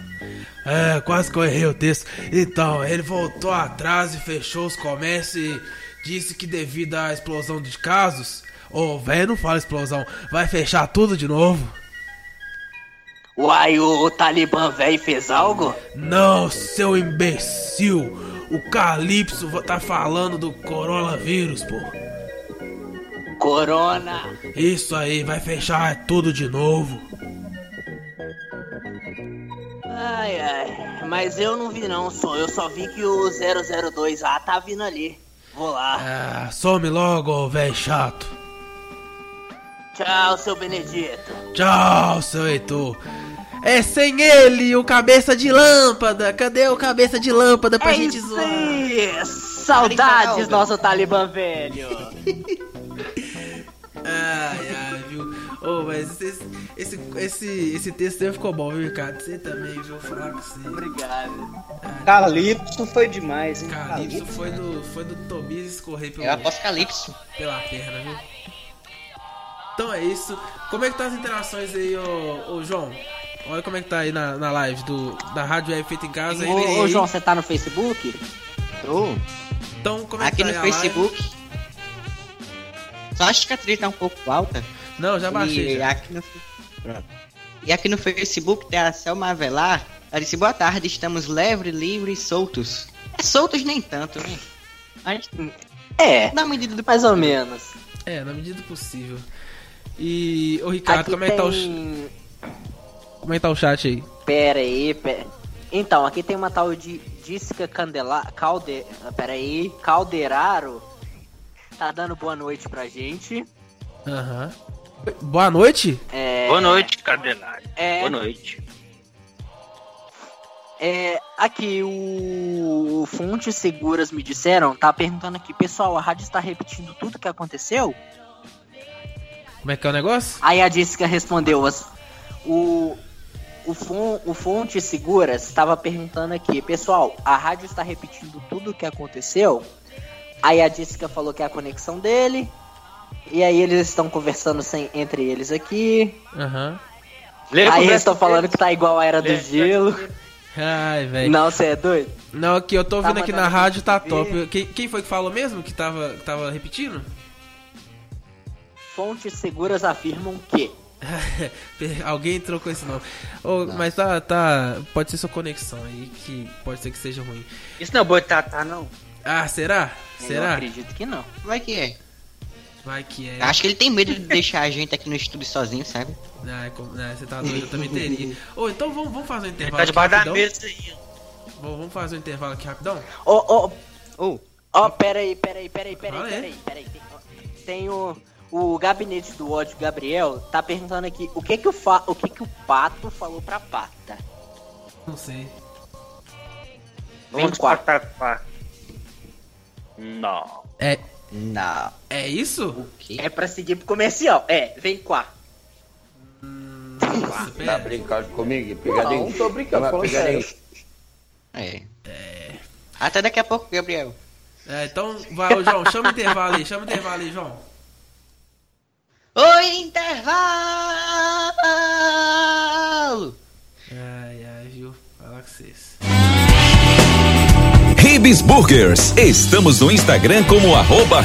É, quase que eu errei o texto. Então, ele voltou atrás e fechou os comércios e disse que devido à explosão de casos. Ô, oh, velho, não fala explosão, vai fechar tudo de novo. Uai, o, o Talibã velho fez algo? Não, seu imbecil. O Calypso tá falando do coronavírus, pô. Corona. Isso aí, vai fechar tudo de novo. Ai, ai, mas eu não vi não, só eu só vi que o 002A tá vindo ali. Vou lá. Ah, some logo, velho chato. Tchau, seu Benedito. Tchau, seu Heitor. É sem ele, o cabeça de lâmpada. Cadê o cabeça de lâmpada pra é gente zoar? Saudades, nosso Talibã velho. ai, ai, viu? Oh, mas esse, esse, esse, esse texto aí ficou bom, viu, Ricardo? Você também, viu? Falar com você. Obrigado. Ah, Calypso foi demais, hein? Calypso, Calypso foi do, foi do Tobias escorrer pelo. Aposto Calypso. Pela perna, viu? Então é isso. Como é que tá as interações aí, ô, ô João? Olha como é que tá aí na, na live do, da Rádio Web Feita em Casa. Ô, aí, ô João, você tá no Facebook? Tô. Então, como é Aqui que tá no Facebook. Só acho que a trilha tá um pouco alta. Não, já baixei. E já. aqui no, Pronto. e aqui no Facebook tem a Selma Avelar. Ela disse: Boa tarde, estamos leve, livres e soltos. É soltos nem tanto, né? Mas, É, na medida do mais ou menos. É, na medida do possível. E, ô Ricardo, Aqui como é que tá o. Como é que tá o chat aí? Pera aí, pera. Então, aqui tem uma tal de Disca Candela... Calde... Pera aí, Calderaro. Tá dando boa noite pra gente. Aham. Boa noite? É... Boa noite, Cardenário. É... Boa noite. É, aqui o, o Fontes Seguras me disseram, tá perguntando aqui, pessoal, a rádio está repetindo tudo que aconteceu? Como é que é o negócio? Aí a Jessica respondeu, as, o, o, Fon, o Fontes Seguras estava perguntando aqui, pessoal, a rádio está repetindo tudo que aconteceu? Aí a Jessica falou que é a conexão dele, e aí eles estão conversando sem, entre eles aqui. Aham. Aí eles estão falando que tá igual a Era do Gelo. Ai, velho. Não, você é doido? Não, aqui eu tô Tá ouvindo aqui na rádio, tá ver. top. Quem, quem foi que falou mesmo que tava, que tava repetindo? Fontes seguras afirmam que. Alguém entrou com esse nome. Ô, mas tá, tá. Pode ser sua conexão aí, que pode ser que seja ruim. Isso não é boitatá, não. Ah, será? Eu Será? acredito que não. Vai que é. Vai que é. Acho que ele tem medo de deixar a gente aqui no estúdio sozinho, sabe? Ah, é ah, você tá doido, eu também teria. Ô, então vamos, vamos fazer um intervalo. Tá debaixo da aqui mesa aí. Vamos vamos fazer um intervalo aqui rapidão? Ô, ô, Ô, ó, peraí, peraí, peraí, peraí, aí. peraí, peraí. Tem, ó, tem o, o gabinete do ódio Gabriel, tá perguntando aqui o que que o, fa, o, que que o pato falou pra pata. Não sei. Vem patatá. Não. É, não. é isso? O quê? É pra seguir pro comercial. É, vem cá. Nossa, Tá brincando comigo? Pegadinho? Não, tô brincando, Uma falando pegadinha. sério. É. Até daqui a pouco, Gabriel. É, então, vai, ô, João, chama o intervalo aí, chama o intervalo aí, João. Oi, intervalo! Ribs Burgers. Estamos no Instagram como arroba.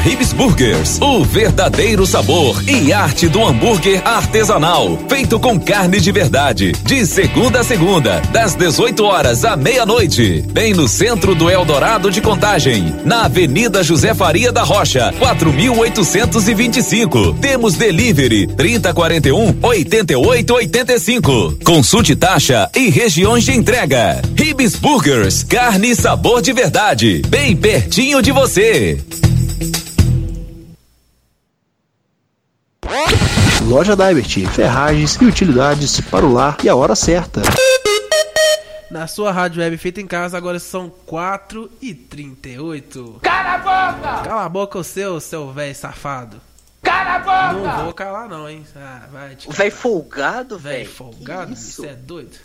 O verdadeiro sabor e arte do hambúrguer artesanal. Feito com carne de verdade. De segunda a segunda, das 18 horas à meia-noite. Bem no centro do Eldorado de Contagem. Na Avenida José Faria da Rocha, 4825. Temos delivery 3041 8885. Consulte taxa e regiões de entrega. Ribs Burgers, carne e sabor de verdade, bem pertinho de você. Loja Divert, ferragens e utilidades para o lar e a hora certa. Na sua rádio web feita em casa, agora são 4 e 38 Cala a boca! Cala a boca o seu, seu velho safado. Cala a boca! Não vou calar não, hein. Ah, vai te O velho folgado, velho velho. folgado, isso é doido.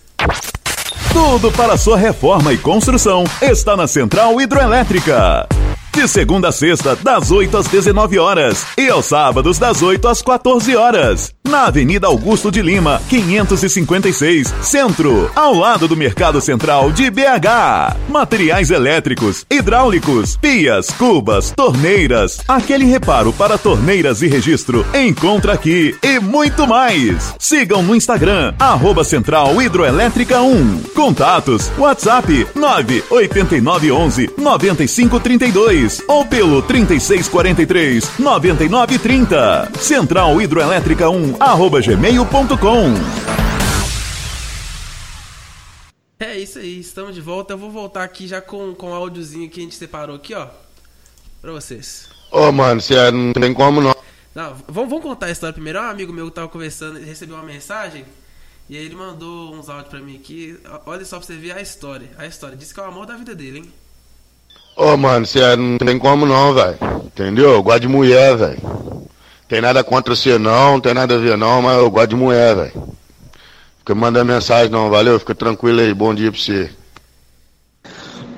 Tudo para sua reforma e construção está na Central Hidroelétrica. De segunda a sexta, das 8 às 19 horas. E aos sábados, das 8 às 14 horas. Na Avenida Augusto de Lima, 556, Centro. Ao lado do Mercado Central de BH. Materiais elétricos, hidráulicos, pias, cubas, torneiras. Aquele reparo para torneiras e registro. Encontra aqui e muito mais. Sigam no Instagram, arroba Central Hidroelétrica 1. Contatos, WhatsApp 98911 9532 ou pelo 3643 9930. Central Hidroelétrica 1 arroba gmail.com. É isso aí, estamos de volta. Eu vou voltar aqui já com, com o áudiozinho que a gente separou aqui, ó. Pra vocês. Ô, mano, você não tem como não. Não, vamos, vamos contar a história primeiro. Um amigo meu que tava conversando, recebeu uma mensagem e aí ele mandou uns áudios pra mim aqui. Olha só pra você ver a história. A história. Disse que é o amor da vida dele, hein? Ô, mano, você não tem como não, velho. Entendeu? Eu gosto de mulher, velho. Tem nada contra você não, não tem nada a ver não, mas eu gosto de mulher, velho. Fica mandando mensagem não, valeu? Fica tranquilo aí, bom dia pra você.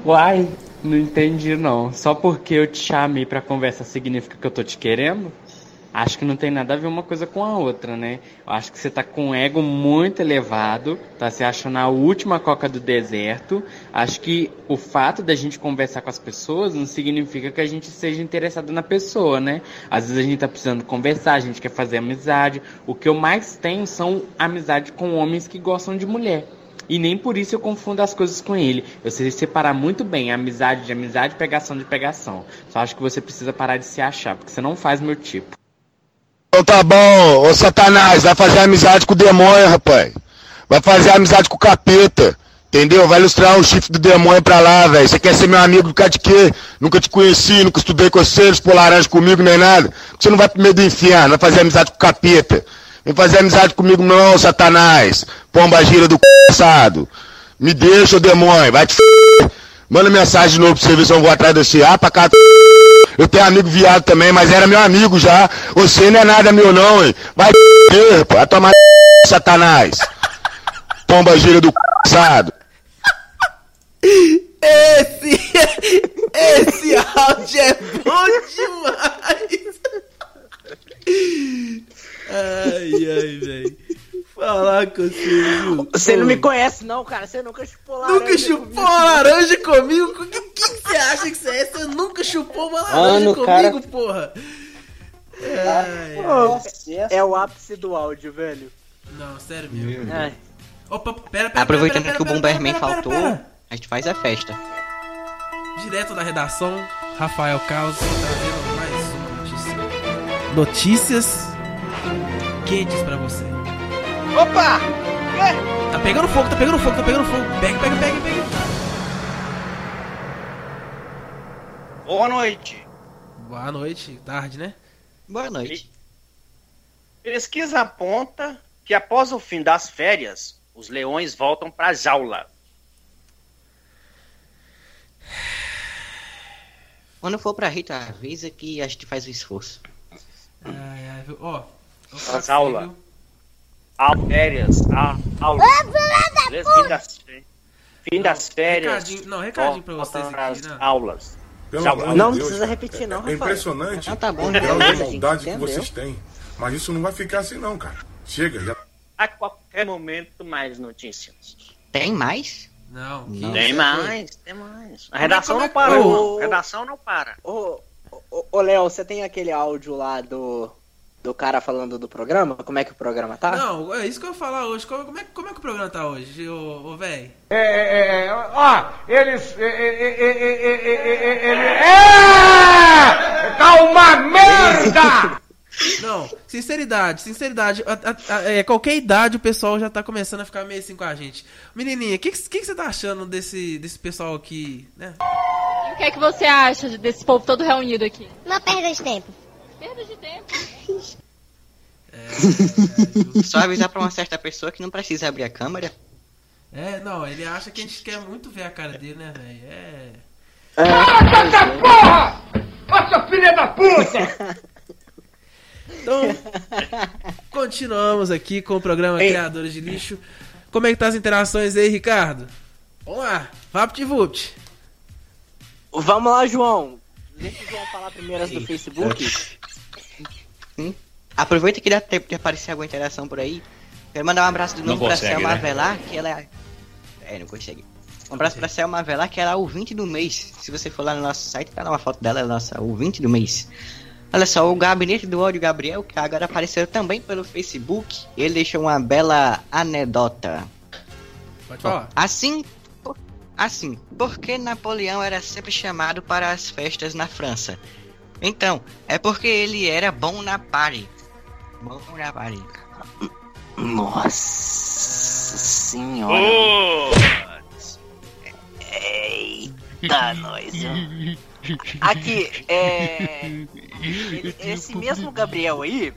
Uai, não entendi não. Só porque eu te chamei pra conversa significa que eu tô te querendo? Acho que não tem nada a ver uma coisa com a outra, né? Eu acho que você tá com um ego muito elevado, tá se achando a última coca do deserto. Acho que o fato da gente conversar com as pessoas não significa que a gente seja interessado na pessoa, né? Às vezes a gente tá precisando conversar, a gente quer fazer amizade. O que eu mais tenho são amizade com homens que gostam de mulher. E nem por isso eu confundo as coisas com ele. Eu sei separar muito bem amizade de amizade pegação de pegação. Só acho que você precisa parar de se achar, porque você não faz meu tipo. Então tá bom, ô Satanás, vai fazer amizade com o demônio, rapaz. Vai fazer amizade com o capeta. Entendeu? Vai ilustrar o chifre do demônio pra lá, velho. Você quer ser meu amigo cara de quê? Nunca te conheci, nunca estudei com você, não laranja comigo, nem nada. Você não vai pro meio do inferno, vai fazer amizade com o capeta. Vem fazer amizade comigo não, Satanás. Pomba gira do c... Me deixa, ô demônio, vai te f... Manda mensagem de novo pra você ver se eu vou atrás desse A pra cá. Eu tenho amigo viado também, mas era meu amigo já. Você não é nada meu não, hein? Vai ter, pô. Vai tomar satanás. Pomba gira do c************. Esse, esse áudio é bom demais. Ai, ai, velho. Falar com você, Você não me conhece, não, cara. Você nunca chupou laranja. Nunca chupou comigo. laranja comigo? O que, que, você acha que você é? Você nunca chupou uma laranja Mano, comigo, cara... porra. é o ápice do áudio, velho. Não, sério mesmo. É. Opa, pera, pera. Aproveitando pera, pera, que o Bomberman faltou, a gente faz a festa. Direto da redação, Rafael Caos trazendo mais uma notícia. Notícias quentes pra você. Opa! Tá pegando fogo, tá pegando fogo, tá pegando fogo. Pega, pega, pega, pega. Boa noite. Boa noite, tarde, né? Boa noite. Pesquisa aponta que após o fim das férias, os leões voltam pra jaula. Quando for pra Rita, avisa que a gente faz o esforço. Ai, ai, ó. A jaula. Férias, aula. Fim das, fim das férias. Recadinho, não, recadinho pra vocês aqui, né? aulas. Pelo amor não de precisa repetir, não, É impressionante ah, tá bom, o grau de maldade que vocês têm. Mas isso não vai ficar assim, não, cara. Chega, já. A qualquer momento, mais notícias. Tem mais? Não. Não. Tem mais, tem mais. A redação não para, Ô, A redação não para. Ô, ô, ô, Léo, você tem aquele áudio lá do, do cara falando do programa? Como é que o programa tá? Não, é isso que eu vou falar hoje. Como, como é, como é que o programa tá hoje, ô, ô velho? É, é, é, ó, eles. É, é, é, é, tá uma merda! Não, sinceridade, sinceridade. A, a, a, qualquer idade o pessoal já tá começando a ficar meio assim com a gente. Menininha, o que, que, que, você tá achando desse, desse pessoal aqui, né? E o que é que você acha desse povo todo reunido aqui? Uma perda de tempo. Perda de tempo. É, Só avisar pra uma certa pessoa que não precisa abrir a câmera. É, não, ele acha que a gente quer muito ver a cara dele, né, velho? É. Cala essa porra! Nossa filha da puta! Então, continuamos aqui com o programa Ei. Criadores de Lixo. Como é que tá as interações aí, Ricardo? Vamos lá, Vapt Vupt. Vamos lá, João. Deixa o João falar primeiro as do Facebook. Aproveita que dá tempo de aparecer alguma interação por aí. Quero mandar um abraço de Não novo pra consegue, Selma né? Avelar, que ela é. É, não consegue. Um abraço pra Selma Avelar, que ela é a ouvinte do mês. Se você for lá no nosso site, tá lá uma foto dela, ela é a nossa ouvinte do mês. Olha só, o gabinete do ódio Gabriel, que agora apareceu também pelo Facebook, ele deixou uma bela anedota. Pode falar. Assim, assim, por que Napoleão era sempre chamado para as festas na França? Então, é porque ele era bom na party. Bom na party. Nossa senhora. Eita, nós. Aqui, é. ele- esse mesmo Gabriel aí.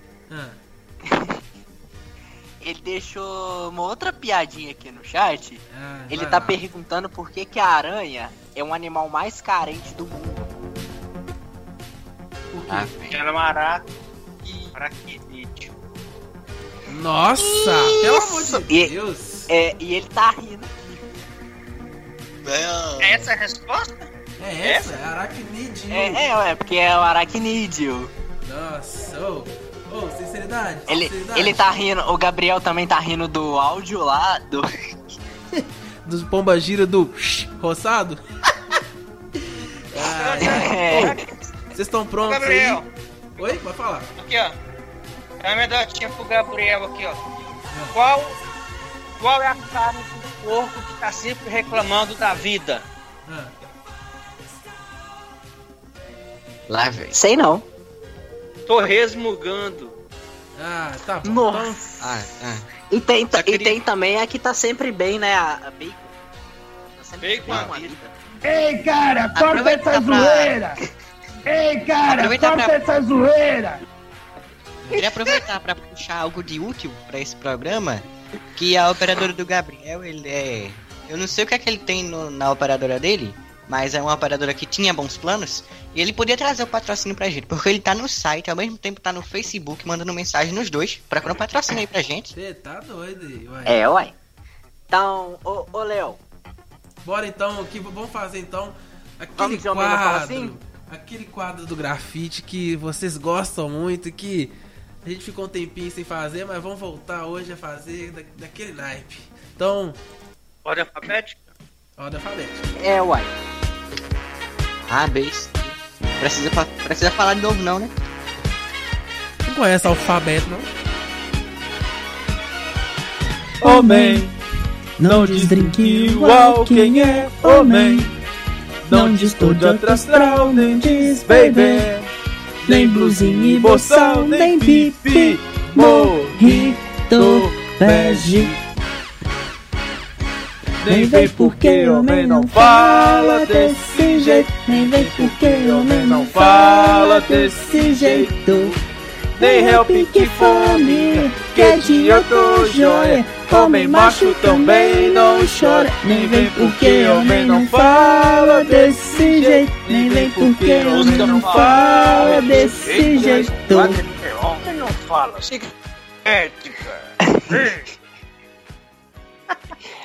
Ele deixou uma outra piadinha aqui no chat. ele vai tá perguntando por que, que a aranha é um animal mais carente do mundo. Ah, Era maraca e araquidídeo. Nossa, pelo amor de E- Deus. É, e ele tá rindo. Essa é a resposta? É essa? É aracnídeo. É, é, é, porque é o aracnídeo. Nossa, ô. Ô, sinceridade. Ele, sinceridade. ele tá rindo, o Gabriel também tá rindo do áudio lá, do. Dos pomba gira do roçado? Vocês estão prontos Gabriel. aí? Oi, pode falar. Aqui, ó. É uma medotinha pro Gabriel aqui, ó. Qual, qual é a carne do porco que tá sempre reclamando da vida? Lá, velho. Sei não. Tô resmugando. Ah, tá bom. Nossa. Ah, ah. E tem, e tem também a que tá sempre bem, né? A, a bacon. Tá sempre Bacon bem a com a vida. Ei, cara, corta Aproveita essa pra- zoeira! Ei, cara, Aproveita corta pra- essa zoeira! Queria aproveitar para puxar algo de útil para esse programa, que a operadora do Gabriel, ele é... Eu não sei o que é que ele tem no- na operadora dele, mas é uma operadora que tinha bons planos, e ele podia trazer o patrocínio pra gente, porque ele tá no site, ao mesmo tempo tá no Facebook, mandando mensagem nos dois, procurando patrocínio aí pra gente. Você tá doido aí, uai. É, uai. Então, ô, ô Léo, Bora então, aqui, vamos fazer então aquele Vamos quadro. assim? Aquele quadro do grafite que vocês gostam muito, que a gente ficou um tempinho sem fazer, mas vamos voltar hoje a fazer da, daquele naipe. Então, Ordem alfabética? ordem alfabética. é, uai. Ah, beijo. Precisa, precisa falar de novo não, né? Não conhece alfabeto, não? Homem, não diz drink igual quem é homem. Não diz todo outro astral, nem diz baby. Nem blusinha e boçal, nem pipi. Morrito, bege. Nem vem porque homem não fala desse jeito. Nem vem porque homem não fala desse jeito. Nem help que fome, que é de outro joia. Homem macho também não chora. Nem vem porque homem não fala desse jeito. Nem vem porque homem não fala desse jeito. Homem não fala. Ética.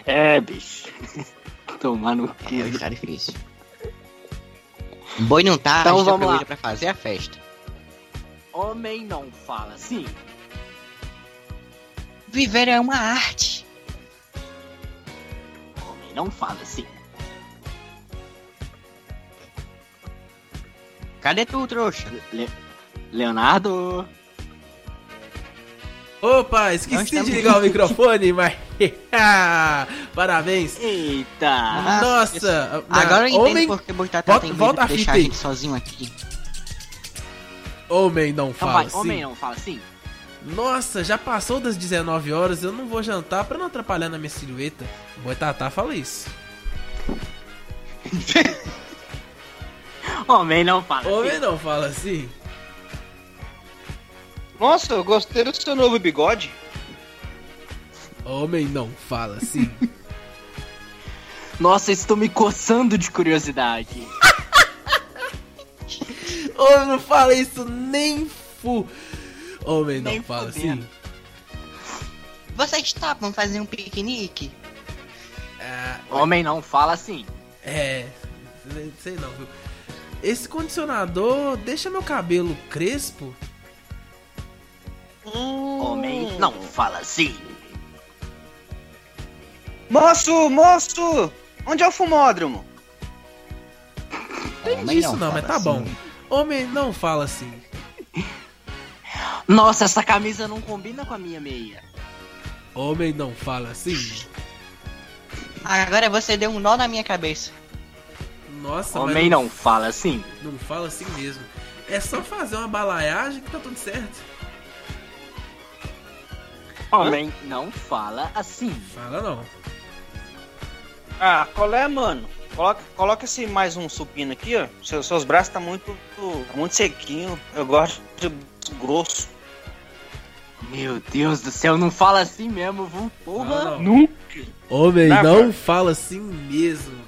É, bicho. Tomar no cu. É, tá difícil. Boi não tá, Então a gente vamos lá. pra fazer a festa. Homem não fala assim. Viver é uma arte. Homem não fala assim. Cadê tu, trouxa? Le- Leonardo. Opa, esqueci de ligar o microfone, mas. Parabéns! Eita! Nossa! Agora eu entendo homem, porque Boitatá volta- tem volta a de fita deixar a gente sozinho aqui. Homem não Então fala vai, assim. homem não fala assim. Nossa, já passou das 19 horas, eu não vou jantar pra não atrapalhar na minha silhueta. O Boitatá fala isso. Homem não fala Homem assim. não fala assim. Nossa, eu gostei do seu novo bigode. Homem não fala assim. Nossa, estou me coçando de curiosidade. Homem não fala isso nem fu. Homem não Nem fala fudendo. assim. Vocês topam fazer um piquenique? Ah, Homem não fala assim. é. Sei não, viu? esse condicionador deixa meu cabelo crespo? Homem, não fala assim. Moço, moço! Onde é o fumódromo? Não Homem isso não não, mas tá fala bom. Homem não fala assim. Nossa, essa camisa não combina com a minha meia. Homem não fala assim. Agora você deu um nó na minha cabeça. Nossa, Homem mas não fala assim. Não fala assim mesmo. É só fazer uma balaiagem que tá tudo certo. Homem não fala assim. Fala não. Ah, qual é, mano? Coloca, coloca esse mais um supino aqui, ó. Seus, seus braços tá muito, muito sequinho. Eu gosto de braço grosso. Meu Deus do céu, não fala assim mesmo, viu? Porra. Não, não. Nunca. Homem não cara. fala assim mesmo.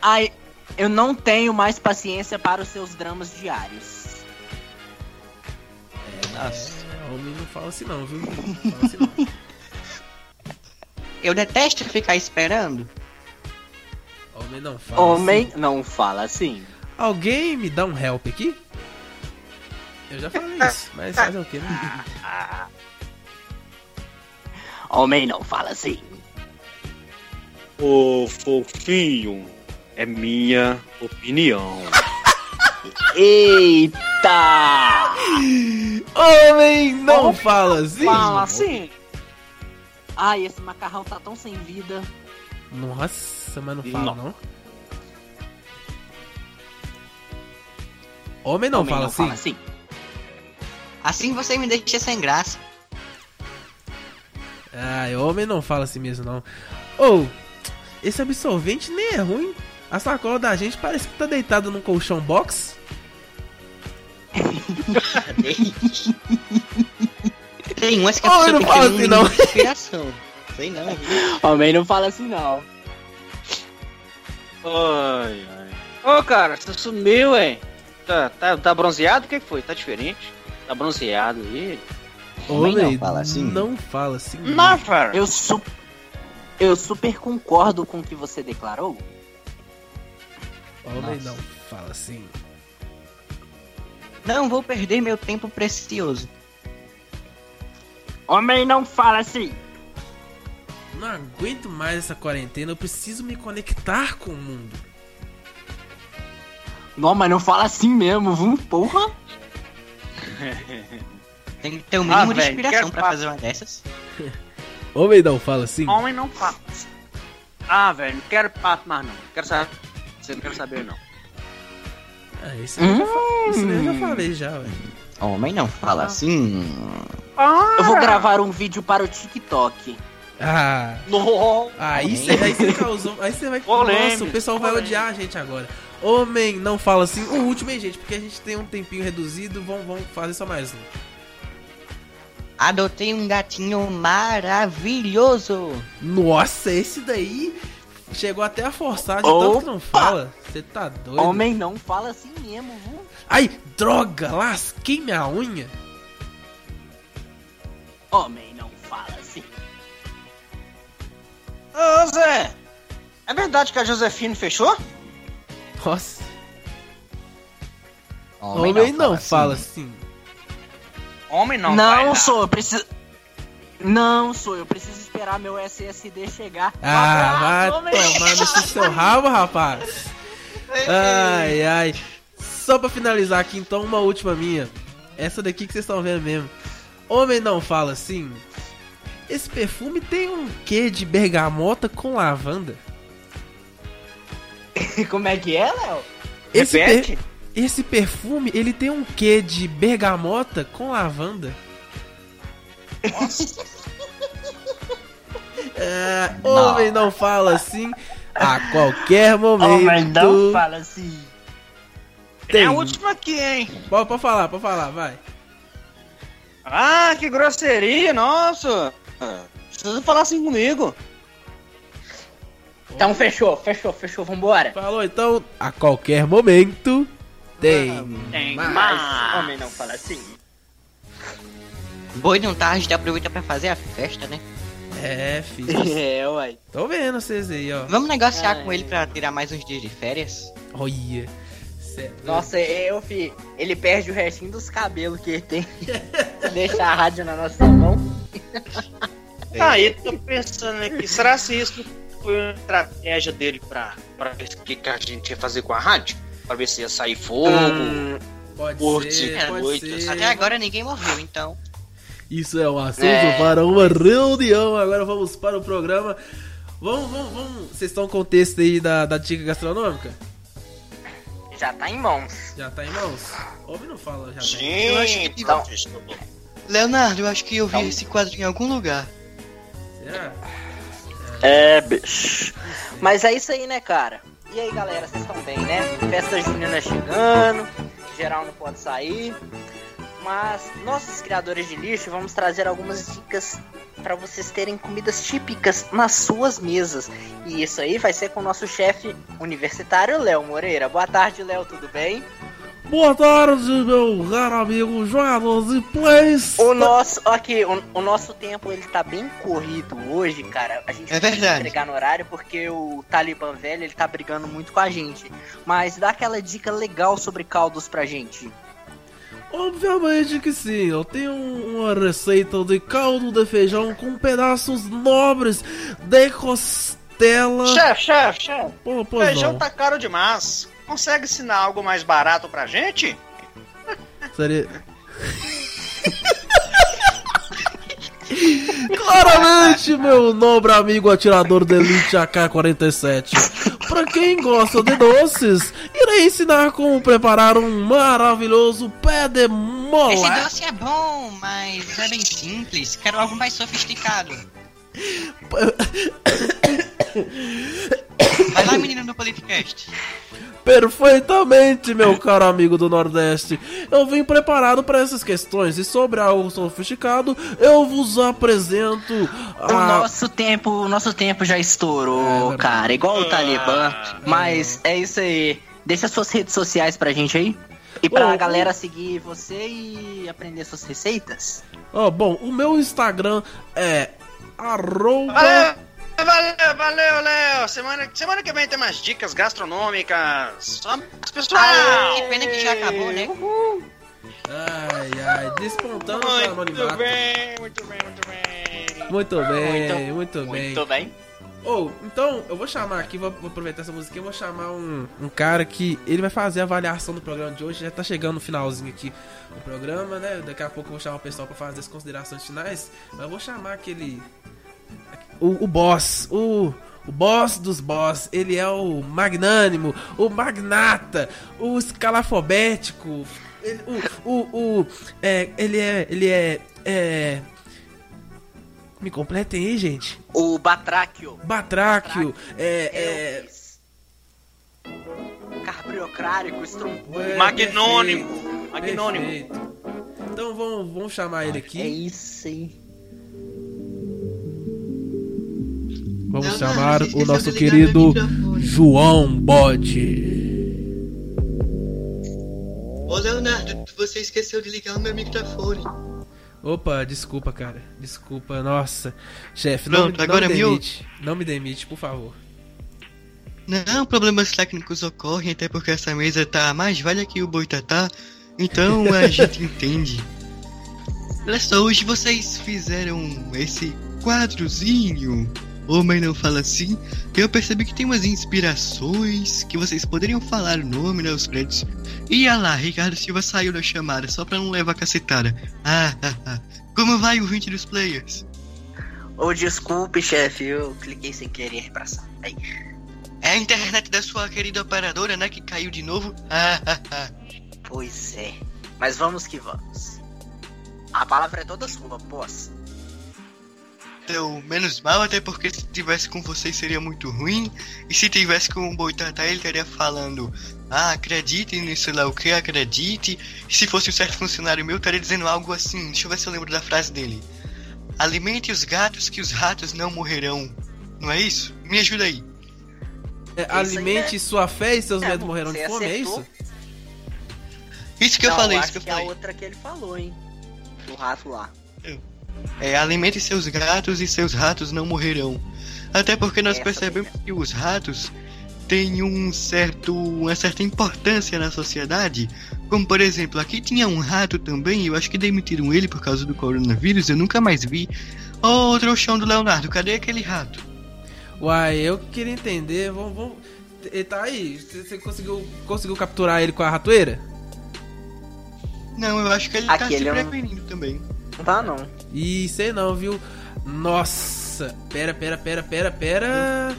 Ai, eu não tenho mais paciência para os seus dramas diários. Nossa. É, homem não fala assim não, viu? Não fala assim não. Eu detesto ficar esperando. Homem não fala Homem assim. não fala assim. Alguém me dá um help aqui? Eu já falei isso, mas fazer o quê, né? Homem não fala assim. Ô, fofinho, é minha opinião. Eita! Homem não fala assim. Fala assim. Ai, esse macarrão tá tão sem vida. Nossa, mas não fala não. Homem não, Homem fala, não assim. fala assim. Assim você me deixa sem graça. Ai, homem não fala assim mesmo não. Ou, esse absorvente nem é ruim. A sacola da gente parece que tá deitada num colchão box. Tem umas que a pessoa não um assim, não. inspiração. Sei não, viu? Homem não fala assim não. Ai, ai. Ô, cara, você sumiu, hein? Tá, tá, tá bronzeado? O que foi? Tá diferente? Tá bronzeado aí? Homem não fala assim. Não fala assim. Não, cara. Eu, su eu super concordo com o que você declarou. Homem Nossa. não fala assim. Não vou perder meu tempo precioso. Homem não fala assim. Não aguento mais essa quarentena, eu preciso me conectar com o mundo. Não, mas não fala assim mesmo, viu? Porra. Tem que ter um mínimo Ah, de inspiração pra fazer uma dessas. Homem não fala assim. Homem não fala. Ah, velho, não quero papo mais não. Quero saber. Você não quero saber, não. Ah, esse daí eu já, eu já falei já, velho. Homem não fala assim. Eu vou gravar um vídeo para o TikTok. Ah, No. aí você aí você causou. Aí você vai. Polêmica, Nossa, o pessoal vai odiar a gente agora. Homem não fala assim. O último, hein, gente? Porque a gente tem um tempinho reduzido, vamos, vamos fazer só mais um. Adotei um gatinho maravilhoso. Nossa, esse daí chegou até a forçar de tanto que não fala. Você tá doido? Homem não fala assim mesmo, viu? Ai, droga, lasquei minha unha. Homem Ô, Zé. É verdade que a Josefine fechou? Nossa. Homem, não, fala assim. Homem não Não, sou, eu preciso. Não, sou, eu preciso esperar meu SSD chegar. Ah, vai homem. tomar nesse seu rabo, rapaz. Ai, ai. Só pra finalizar aqui, então, uma última minha. Essa daqui que vocês estão vendo mesmo. Homem não fala assim. Esse perfume tem um quê de bergamota com lavanda? Como é que é, Léo? Esse, per- esse perfume, ele tem um quê de bergamota com lavanda? É, homem não fala assim a qualquer momento. Homem não fala assim. Tem Tem. a última aqui, hein? Pode, pode falar, pode falar, vai. Ah, que grosseria, nossa. Precisa falar assim comigo. Então fechou, fechou, fechou, vambora. Falou então, a qualquer momento tem. Tem mais. mais. Homem não fala assim. Boi não tá, a gente aproveita pra fazer a festa, né? É, filho. É, uai. Tô vendo vocês aí, ó. Vamos negociar Ai. com ele pra tirar mais uns dias de férias? Olha. Cê... Nossa, eu, fi, ele perde o restinho dos cabelos que ele tem. Deixa a rádio na nossa mão. Aí, tô pensando aqui, será se isso foi uma estratégia dele pra, pra ver o que, que a gente ia fazer com a rádio? Pra ver se ia sair fogo. Hum, pode ser, pode noite, ser. Até agora ninguém morreu, então. Isso é um assunto É. para uma reunião. Agora vamos para o programa. Vamos, vamos, vamos. Vocês estão com o texto aí da, da dica gastronômica? Já tá em mãos. Já tá em mãos? Ouve não fala, já Sim, tem. Eu acho que- então. Leonardo, eu acho que eu vi Então. esse quadro em algum lugar. Será? É, bicho. Mas é isso aí, né, cara? E aí, galera, vocês estão bem, né? Festa junina chegando, geral não pode sair. Mas nossos criadores de lixo vamos trazer algumas dicas para vocês terem comidas típicas nas suas mesas. E isso aí vai ser com o nosso chefe universitário, Léo Moreira. Boa tarde, Léo, tudo bem? Boa tarde, meu caro amigo, jogadores e plays. O nosso, aqui, o, o nosso tempo ele tá bem corrido hoje, cara. A gente É verdade. entregar no horário porque o Talibã velho ele tá brigando muito com a gente. Mas dá aquela dica legal sobre caldos pra gente. Obviamente que sim, eu tenho uma receita de caldo de feijão com pedaços nobres de costela. Chefe, chefe, chefe. Feijão não. tá caro demais. Consegue ensinar algo mais barato pra gente? Seria. Claramente, meu nobre amigo atirador de elite AK-47. Pra quem gosta de doces, irei ensinar como preparar um maravilhoso pé de Esse mola. doce é bom, mas é bem simples. Quero algo mais sofisticado. Vai lá, menino do Politicast. Perfeitamente, meu caro amigo do Nordeste. Eu vim preparado para essas questões e sobre algo sofisticado, eu vos apresento O a... nosso tempo, o nosso tempo já estourou, cara, igual o Talibã. Mas é isso aí. Deixa suas redes sociais pra gente aí. E pra Bom, galera seguir você e aprender suas receitas. Ó, bom, o meu Instagram é arroba... Valeu, valeu, valeu, Léo. Semana, semana que vem tem mais dicas gastronômicas. Vamos, pessoal! Ah, que pena que já acabou, né? Ai, ai, despontando para o Muito anonimato. bem, muito bem, muito bem. Muito bem, muito, bem. Muito bem. Ou, então, eu vou chamar aqui, vou, vou aproveitar essa musiquinha, eu vou chamar um, um cara que ele vai fazer a avaliação do programa de hoje. Já tá chegando no finalzinho aqui do programa, né? Daqui a pouco eu vou chamar o pessoal pra fazer as considerações finais. Mas eu vou chamar aquele. O, o boss, o. O boss dos boss, ele é o magnânimo, o magnata, o escalafobético, ele, o, o, o, é, ele é, ele é, é, me completem aí, gente. O Batráquio. Batráquio, é, é, Carbriocrárico, estrombônico. Magnônimo. Magnônimo. Perfeito. Então vamos, vamos chamar ele aqui. É isso aí. Vamos Não, chamar não, o nosso querido meu. João Bode. Ô Leonardo, você esqueceu de ligar o meu microfone. Opa, desculpa, cara. Desculpa, nossa. Chefe, não, me- não agora me me demite. Não me demite, por favor. Não, problemas técnicos ocorrem, até porque essa mesa tá mais velha que o Boitatá, então a gente entende. Olha só, hoje vocês fizeram esse quadrozinho, Homem Não Fala Assim, eu percebi que tem umas inspirações que vocês poderiam falar o nome, né, os créditos. E olha lá, Ricardo Silva saiu da chamada, só pra não levar cacetada. Ah, ah, ah. Como vai o 20 dos players? Ô, desculpe, chefe, eu cliquei sem querer pra sair. É a internet da sua querida operadora, né, que caiu de novo? Ah, ah, ah. Pois é. Mas vamos que vamos. A palavra é toda sua, boss. Então, menos mal, até porque se tivesse com vocês seria muito ruim. E se tivesse com o Boitatá, ele estaria falando: Ah, acredite nisso lá o que, acredite. E se fosse um certo funcionário meu, estaria dizendo algo assim. Deixa eu ver se eu lembro da frase dele: Alimente os gatos, que os ratos não morrerão. Não é isso? Me ajuda aí. É, alimente sua fé e seus É, medos morrerão de fome, é isso? Isso que eu Não, falei, acho isso que eu que é a falei. outra que ele falou, hein? Do rato lá. É, alimente seus gatos e seus ratos não morrerão. Até porque nós Essa percebemos que os ratos tem um certo, uma certa importância na sociedade. Como por exemplo, aqui tinha um rato também, eu acho que demitiram ele por causa do coronavírus, eu nunca mais vi. Ô, oh, trouxão do Leonardo, cadê aquele rato? Uai, eu queria entender, vamos. vamos... Ele tá aí, você conseguiu, conseguiu capturar ele com a ratoeira? Não, eu acho que ele tá se prevenindo não... também. Não tá não. Ih, sei não, viu? Nossa, pera, pera, pera, pera, pera.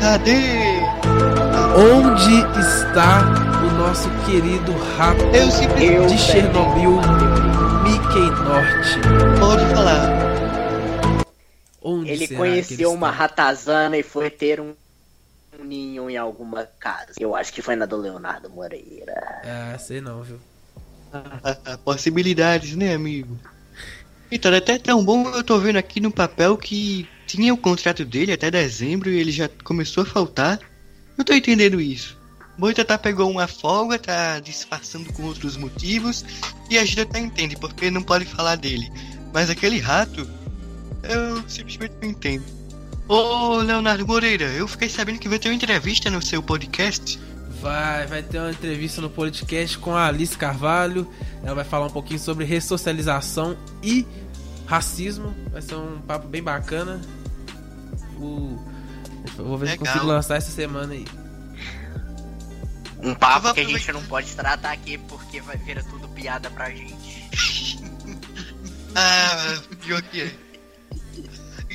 Cadê? Onde está o nosso querido rato eu de Chernobyl, Mickey Norte? Pode falar. Onde ele conheceu ele uma ratazana e foi ter um ninho em alguma casa. Eu acho que foi na do Leonardo Moreira. Ah, sei não, viu? Possibilidades, né, amigo? Então, é até tão bom eu tô vendo aqui no papel que tinha o contrato dele até dezembro e ele já começou a faltar. Não tô entendendo isso. Boitatá pegou uma folga, tá disfarçando com outros motivos e a gente até entende porque não pode falar dele. Mas aquele rato, eu simplesmente não entendo. Ô Leonardo Moreira, eu fiquei sabendo que vai ter uma entrevista no seu podcast. Vai, vai ter uma entrevista no podcast com a Alice Carvalho. Ela vai falar um pouquinho sobre ressocialização e racismo. Vai ser um papo bem bacana. O... Vou ver Legal. se consigo lançar essa semana aí. Um papo que a gente não pode tratar aqui porque vai virar tudo piada pra gente. ah, pior que é.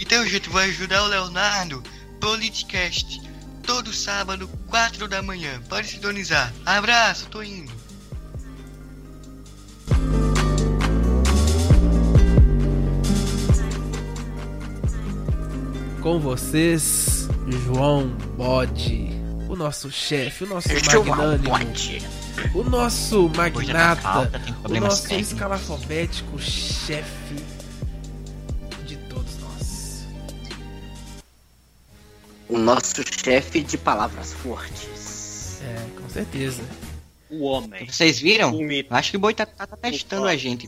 Então, gente, vai ajudar o Leonardo. Politicast. Todo sábado, 4 da manhã. Pode sintonizar. Abraço, tô indo. Com vocês, João Bode, o nosso chefe, o nosso magnânimo, o nosso magnata, o nosso escalafobético chefe O nosso chefe de palavras fortes. É, com certeza. O homem. Vocês viram? Acho que o Boi tá, tá, tá testando a gente.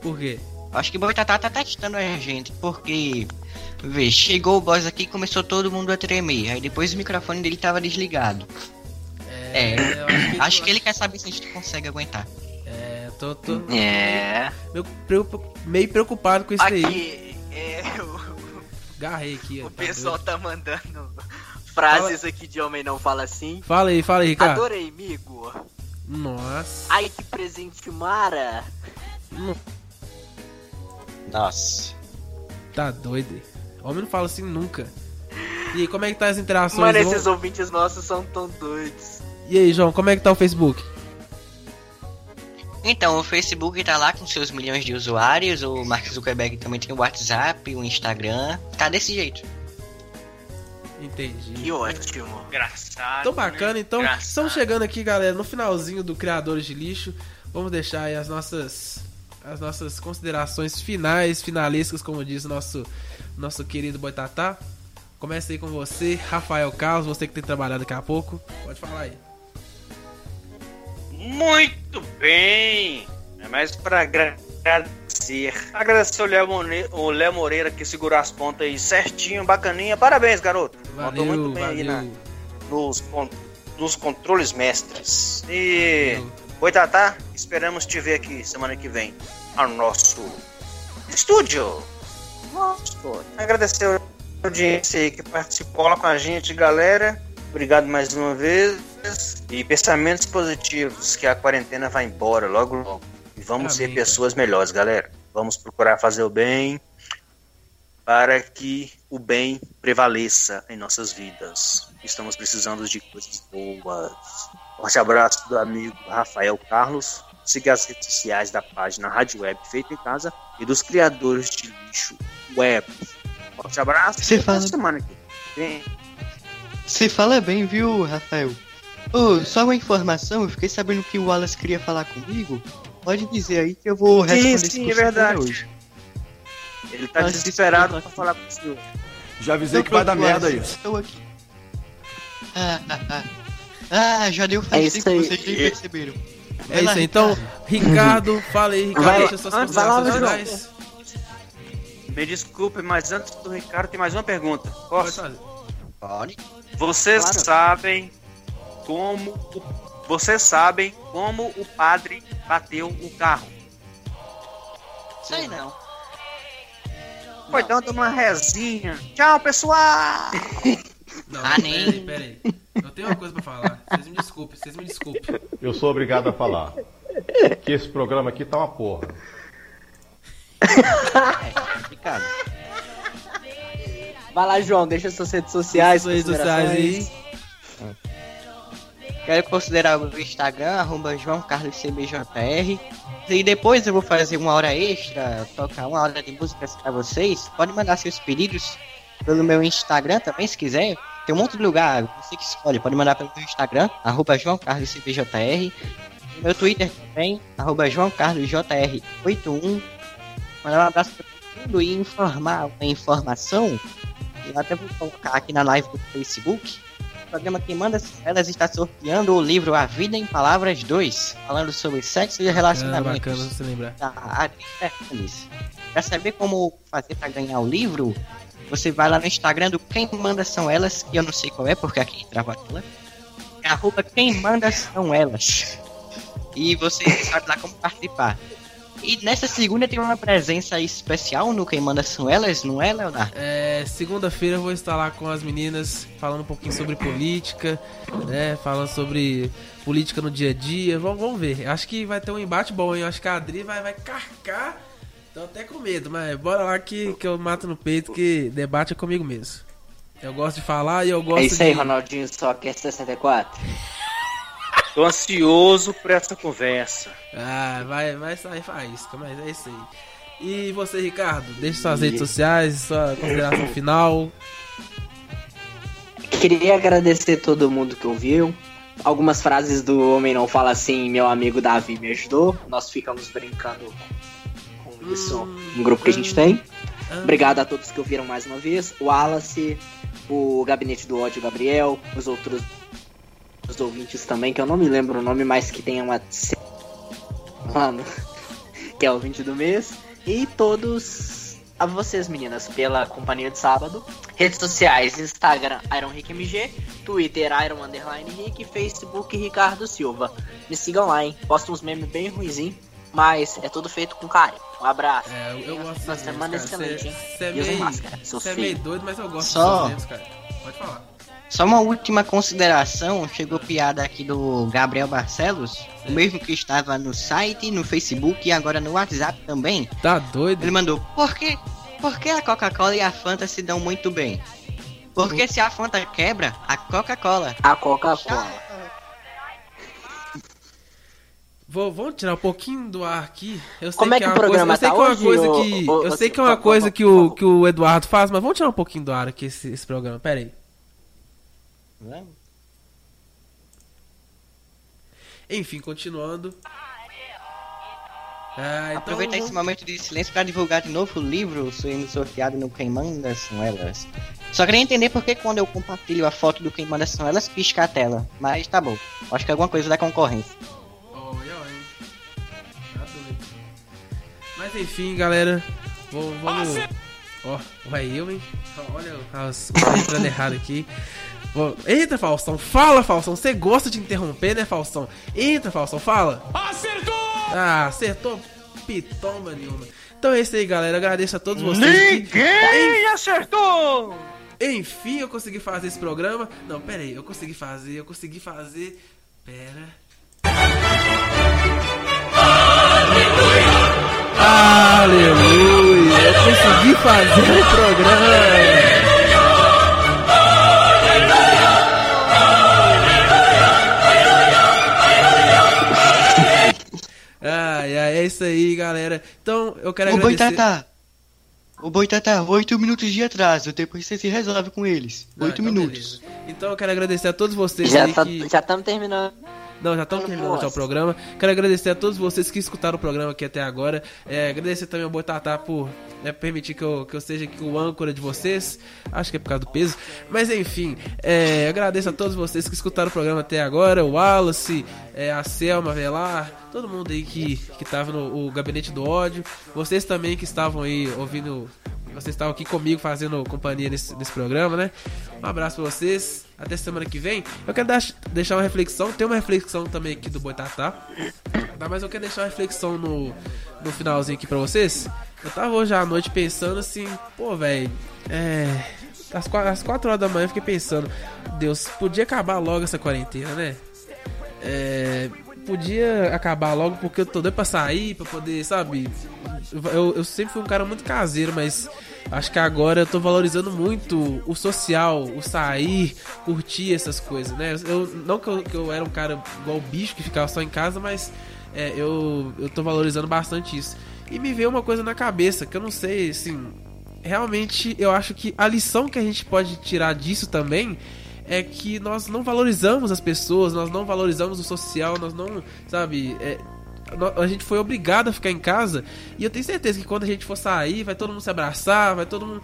Por quê? Acho que o Boitatá tá testando a gente, porque Vê, chegou o boss aqui e começou todo mundo a tremer. Aí depois o microfone dele tava desligado. É. é acho, que, acho que, ele quer saber se a gente consegue aguentar. É, tô. tô é. Meio, meio preocupado com isso aqui, aí. É, eu... Garrei aqui. O tá pessoal doido. tá mandando frases fala... aqui de homem não fala assim. Fala aí, fala aí, Ricardo. Adorei, amigo. Nossa. Ai, que presente mara. Nossa. Tá doido. Homem não fala assim nunca. E aí, como é que tá as interações? Mano, esses vão... ouvintes nossos são tão doidos. E aí, João, como é que tá o Facebook? Então, o Facebook tá lá com seus milhões de usuários, o Mark Zuckerberg também tem o WhatsApp, o Instagram, tá desse jeito. Entendi. Que ótimo. Engraçado. Tão bacana, né? então. Engraçado. Estamos chegando aqui, galera, no finalzinho do Criadores de Lixo. Vamos deixar aí as nossas as nossas considerações finais, finalescas, como diz o nosso nosso querido Boitatá. Começa aí com você, Rafael Carlos, você que tem trabalhado daqui a pouco. Pode falar aí. Muito bem! É mais para agradecer. Agradecer o Léo Moreira que segurou as pontas aí certinho, bacaninha. Parabéns, garoto. Valeu, muito bem valeu. aí na, nos, nos controles mestres. E Boitatá, esperamos te ver aqui semana que vem ao nosso estúdio. Nossa, agradecer a audiência aí que participou lá com a gente, galera. Obrigado mais uma vez. E pensamentos positivos, que a quarentena vai embora logo logo. E vamos Amém, ser pessoas melhores, galera. Vamos procurar fazer o bem para que o bem prevaleça em nossas vidas. Estamos precisando de coisas boas. Forte abraço do amigo Rafael Carlos. Siga as redes sociais da página Rádio Web Feita em Casa e dos criadores de lixo web. Forte abraço. Você fala semana aqui. Vem. Você fala bem, viu, Rafael? Oh, só uma informação, eu fiquei sabendo que o Wallace queria falar comigo. Pode dizer aí que eu vou responder sim, sim, é verdade. hoje. Ele tá Mas desesperado pra falar com o senhor. Já avisei que vai dar merda isso. Estou aqui. Ah, ah, ah. ah já deu faz é tempo, vocês nem perceberam. É isso aí, então, Ricardo, fala aí, Ricardo, vai, deixa suas considerações. Me desculpe, mas antes do Ricardo tem mais uma pergunta. Posso? Pode. Vocês Claro. sabem como o... vocês sabem como o padre bateu o carro? Sei não. Foi dando uma rezinha. Tchau, pessoal! Não, Ah, peraí, nem. peraí. Eu tenho uma coisa pra falar. Vocês me desculpem, vocês me desculpem. Eu sou obrigado a falar que esse programa aqui tá uma porra. Complicado. Vai lá, João, deixa suas redes sociais. Suas redes sociais aí. Quero considerar o Instagram, arroba João Carlos CBJR. E depois eu vou fazer uma hora extra, tocar uma hora de músicas pra vocês. Pode mandar seus pedidos pelo meu Instagram também, se quiser. Tem um monte de lugar, você que escolhe. Pode mandar pelo meu Instagram, arroba João Carlos CBJR. Meu Twitter também, arroba João Carlos JR81. Mandar um abraço pra todo mundo e informar uma informação. Eu até vou colocar aqui na live do Facebook. Programa Quem Manda Elas está sorteando o livro A Vida em Palavras 2, falando sobre sexo e Ah, relacionamentos. bacana você lembrar. Da Adri Fernandes. Pra saber como fazer pra ganhar o livro, você vai lá no Instagram do Quem Manda São Elas, que eu não sei qual é, porque aqui trava ela. É arroba Quem Manda São Elas. E você sabe lá como participar. E nessa segunda tem uma presença especial no Quem Manda São Elas, não é, Leonardo? É, segunda-feira eu vou estar lá com as meninas falando um pouquinho sobre política, né? Falando sobre política no dia a dia. Vamos, vamos ver. Acho que vai ter um embate bom, hein? Eu acho que a Adri vai, vai carcar. Tô até com medo, mas bora lá que, que eu mato no peito, que debate é comigo mesmo. Eu gosto de falar e eu gosto É isso aí, de... Ronaldinho, só que é 64. Tô ansioso por essa conversa. Ah, vai, vai sair faísca, mas é isso aí. E você, Ricardo, deixa suas redes sociais, sua consideração final. Queria agradecer todo mundo que ouviu. Algumas frases do Homem Não Fala Assim, meu amigo Davi me ajudou. Nós ficamos brincando com isso no grupo que a gente tem. Obrigado a todos que ouviram mais uma vez. O Wallace, o Gabinete do Ódio, o Gabriel, os outros os ouvintes também, que eu não me lembro o nome, mas que tem uma. Mano, que é o ouvinte do mês. E todos a vocês, meninas, pela companhia de sábado. Redes sociais, Instagram, IronRickMG, Twitter, Iron Underline Rick, Facebook, Ricardo Silva. Me sigam lá, hein? Posto uns memes bem ruizinhos, mas é tudo feito com carinho. Um abraço. É, eu, eu gosto Uma semana cara. excelente, hein? Você é E usem meio, máscara, você é meio doido, mas eu gosto Só- dos memes, cara. Pode falar. Só uma última consideração, chegou piada aqui do Gabriel Barcelos, o mesmo que estava no site, no Facebook e agora no WhatsApp também. Tá doido? Ele mandou, por que, por que a Coca-Cola e a Fanta se dão muito bem? Porque se a Fanta quebra, a Coca-Cola. A Coca-Cola. Vou, vamos tirar um pouquinho do ar aqui. Eu sei Como é que que é o programa coisa, eu sei tá que é uma hoje, coisa que eu sei que é uma coisa que o que o Eduardo faz, mas vamos tirar um pouquinho do ar aqui esse, esse programa. Pera aí. Enfim, continuando. Ah, então Aproveitar esse momento de silêncio para divulgar de novo o livro sendo sorteado no Quem Manda São Elas. Só queria entender por que quando eu compartilho a foto do Quem Manda São Elas, pisca a tela. Mas tá bom. Acho que é alguma coisa da concorrência. Olha, olha. Tá. Mas enfim, galera. Vou, vamos. Ó, vai eu, hein? Olha as coisas entrando errado aqui. Vou- Eita, Faustão, fala, Faustão. Você gosta de interromper, né, Faustão? Entra, Faustão, fala. Acertou! Ah, acertou pitomba nenhuma. Então é isso aí, galera. Agradeço a todos vocês. que- Ninguém acertou! Enfim, eu consegui fazer esse programa. Não, pera aí, eu consegui fazer, eu consegui fazer. Pera. Aleluia! Eu consegui fazer o programa! É isso aí, galera. Então, eu quero Ô, agradecer... Boitatá. Ô, Boitatá, oito minutos de atraso. Depois você se resolve com eles. Oito então minutos. Então eu quero agradecer a todos vocês Já aí tá- que... já estamos terminando. Não, já estamos terminando já o programa. Quero agradecer a todos vocês que escutaram o programa aqui até agora. É, agradecer também ao Boitatá por né, permitir que eu, que eu seja aqui o âncora de vocês. Acho que é por causa do peso. Mas enfim, é, agradeço a todos vocês que escutaram o programa até agora. O Wallace, é, a Selma Velar, todo mundo aí que, que tava no Gabinete do Ódio. Vocês também que estavam aí ouvindo vocês estavam aqui comigo fazendo companhia nesse, nesse programa, né? Um abraço pra vocês. Até semana que vem. Eu quero deixar uma reflexão. Tem uma reflexão também aqui do Boitatá. Tá? Mas eu quero deixar uma reflexão no, no finalzinho aqui pra vocês. Eu tava hoje à noite pensando assim, pô, velho. É. Às quatro, às quatro horas da manhã eu fiquei pensando, Deus, podia acabar logo essa quarentena, né? É, podia acabar logo porque eu tô doido pra sair, pra poder, sabe? Eu, eu sempre fui um cara muito caseiro, mas acho que agora eu tô valorizando muito o social, o sair, curtir essas coisas, né? Eu, não que eu, que eu era um cara igual bicho que ficava só em casa, mas é, eu, eu tô valorizando bastante isso. E me veio uma coisa na cabeça que eu não sei, assim. Realmente eu acho que a lição que a gente pode tirar disso também é que nós não valorizamos as pessoas, nós não valorizamos o social, nós não, sabe, é, a gente foi obrigado a ficar em casa e eu tenho certeza que quando a gente for sair, vai todo mundo se abraçar, vai todo mundo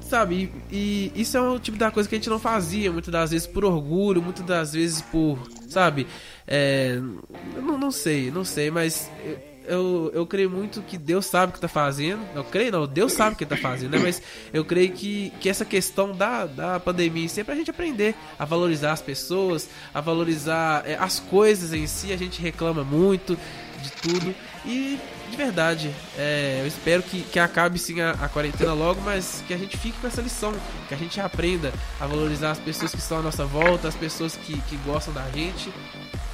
sabe? E, e, isso é o tipo da coisa que a gente não fazia, muitas das vezes por orgulho, muitas das vezes por, sabe? É, não, não sei, não sei, mas eu, eu creio muito que Deus sabe o que está fazendo. Eu creio, não, Deus sabe o que está fazendo, né? Mas eu creio que, que essa questão da, da pandemia sempre a gente aprender a valorizar as pessoas, a valorizar é, as coisas em si. A gente reclama muito de tudo. E de verdade, é, eu espero que, que acabe sim a, a, quarentena logo, mas que a gente fique com essa lição, que a gente aprenda a valorizar as pessoas que estão à nossa volta, as pessoas que, que gostam da gente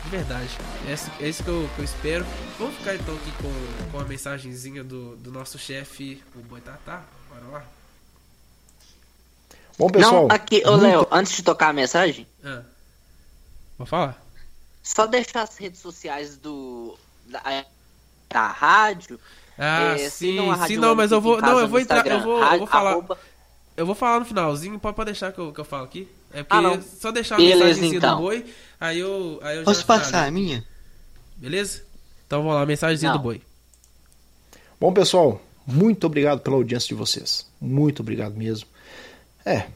de verdade. É, é isso que eu, que eu, espero. Vamos ficar então aqui com, com a mensagenzinha do, do nosso chefe, o Boitatá. Bora lá. Bom, pessoal. Não, aqui, ô muito... Léo, antes de tocar a mensagem. Ah. Vou falar. Só deixar as redes sociais do. da, da rádio. Ah, é, sim, sim, não, mas eu vou. Não, eu vou entrar. Eu vou, eu vou falar. Arroba... Eu vou falar no finalzinho, pode, pode deixar que eu, que eu falo aqui. É porque ah, só deixar a mensagem então. do boi, aí eu. Aí eu Posso passar a minha? Beleza? Então vamos lá, mensagem do boi. Bom, pessoal, muito obrigado pela audiência de vocês. Muito obrigado mesmo. É.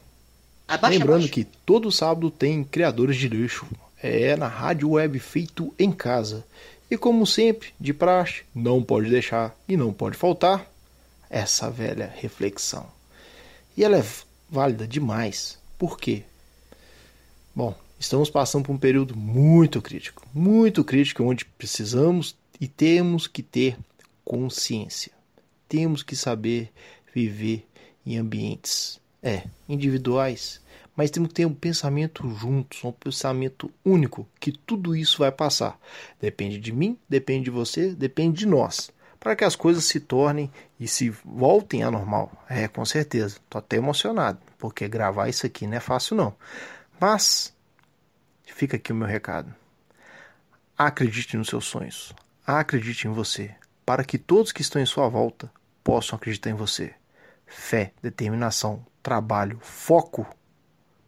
Abaixa, lembrando abaixa. que todo sábado tem Criadores de Lixo. É na rádio web feito em casa. E como sempre, de praxe, não pode deixar e não pode faltar essa velha reflexão. E ela é válida demais. Por quê? Bom, estamos passando por um período muito crítico, muito crítico, onde precisamos e temos que ter consciência. Temos que saber viver em ambientes, é, individuais, mas temos que ter um pensamento juntos, um pensamento único, que tudo isso vai passar. Depende de mim, depende de você, depende de nós, para que as coisas se tornem e se voltem a normal. É, com certeza. Tô até emocionado, porque gravar isso aqui não é fácil não. Mas fica aqui o meu recado. Acredite nos seus sonhos. Acredite em você, para que todos que estão em sua volta possam acreditar em você. Fé, determinação, trabalho, foco.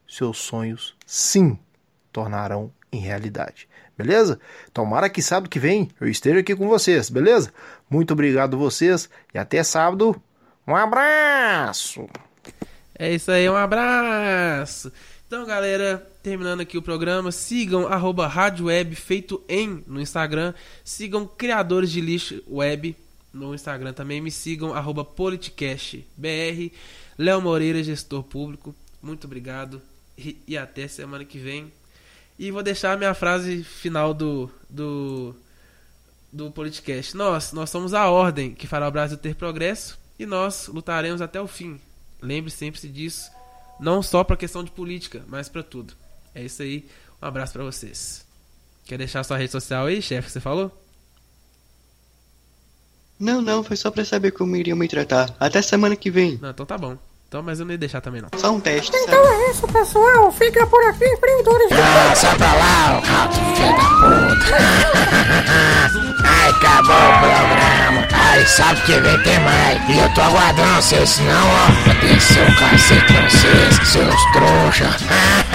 Seus sonhos, sim, tornarão em realidade. Beleza? Tomara que sábado que vem eu esteja aqui com vocês, beleza? Muito obrigado vocês e até sábado. Um abraço! É isso aí, um abraço! Então, galera, terminando aqui o programa, sigam arroba Rádio Web feito em no Instagram, sigam Criadores de Lixo Web no Instagram também, me sigam arroba PolitcastBR, Léo Moreira, gestor público, muito obrigado e, e, até semana que vem. E vou deixar a minha frase final do, do, do Politicast. Nós, nós somos a ordem que fará o Brasil ter progresso e nós lutaremos até o fim. Lembre sempre disso não só para questão de política, mas para tudo. É isso aí. Um abraço para vocês. Quer deixar sua rede social aí, chefe, que você falou? Não, não, foi só pra saber como iriam me tratar. Até semana que vem. Não, então tá bom. Então, mas eu não ia deixar também não. Só um teste. Então sabe? é isso, pessoal. Fica por aqui, empreendedores. Ah, sai pra lá, o rato filho da puta. Ai, acabou o programa. Ai, sabe que vem tem mais. E eu tô aguardando vocês, senão, ó, vou descer o cacete pra vocês, seus trouxa.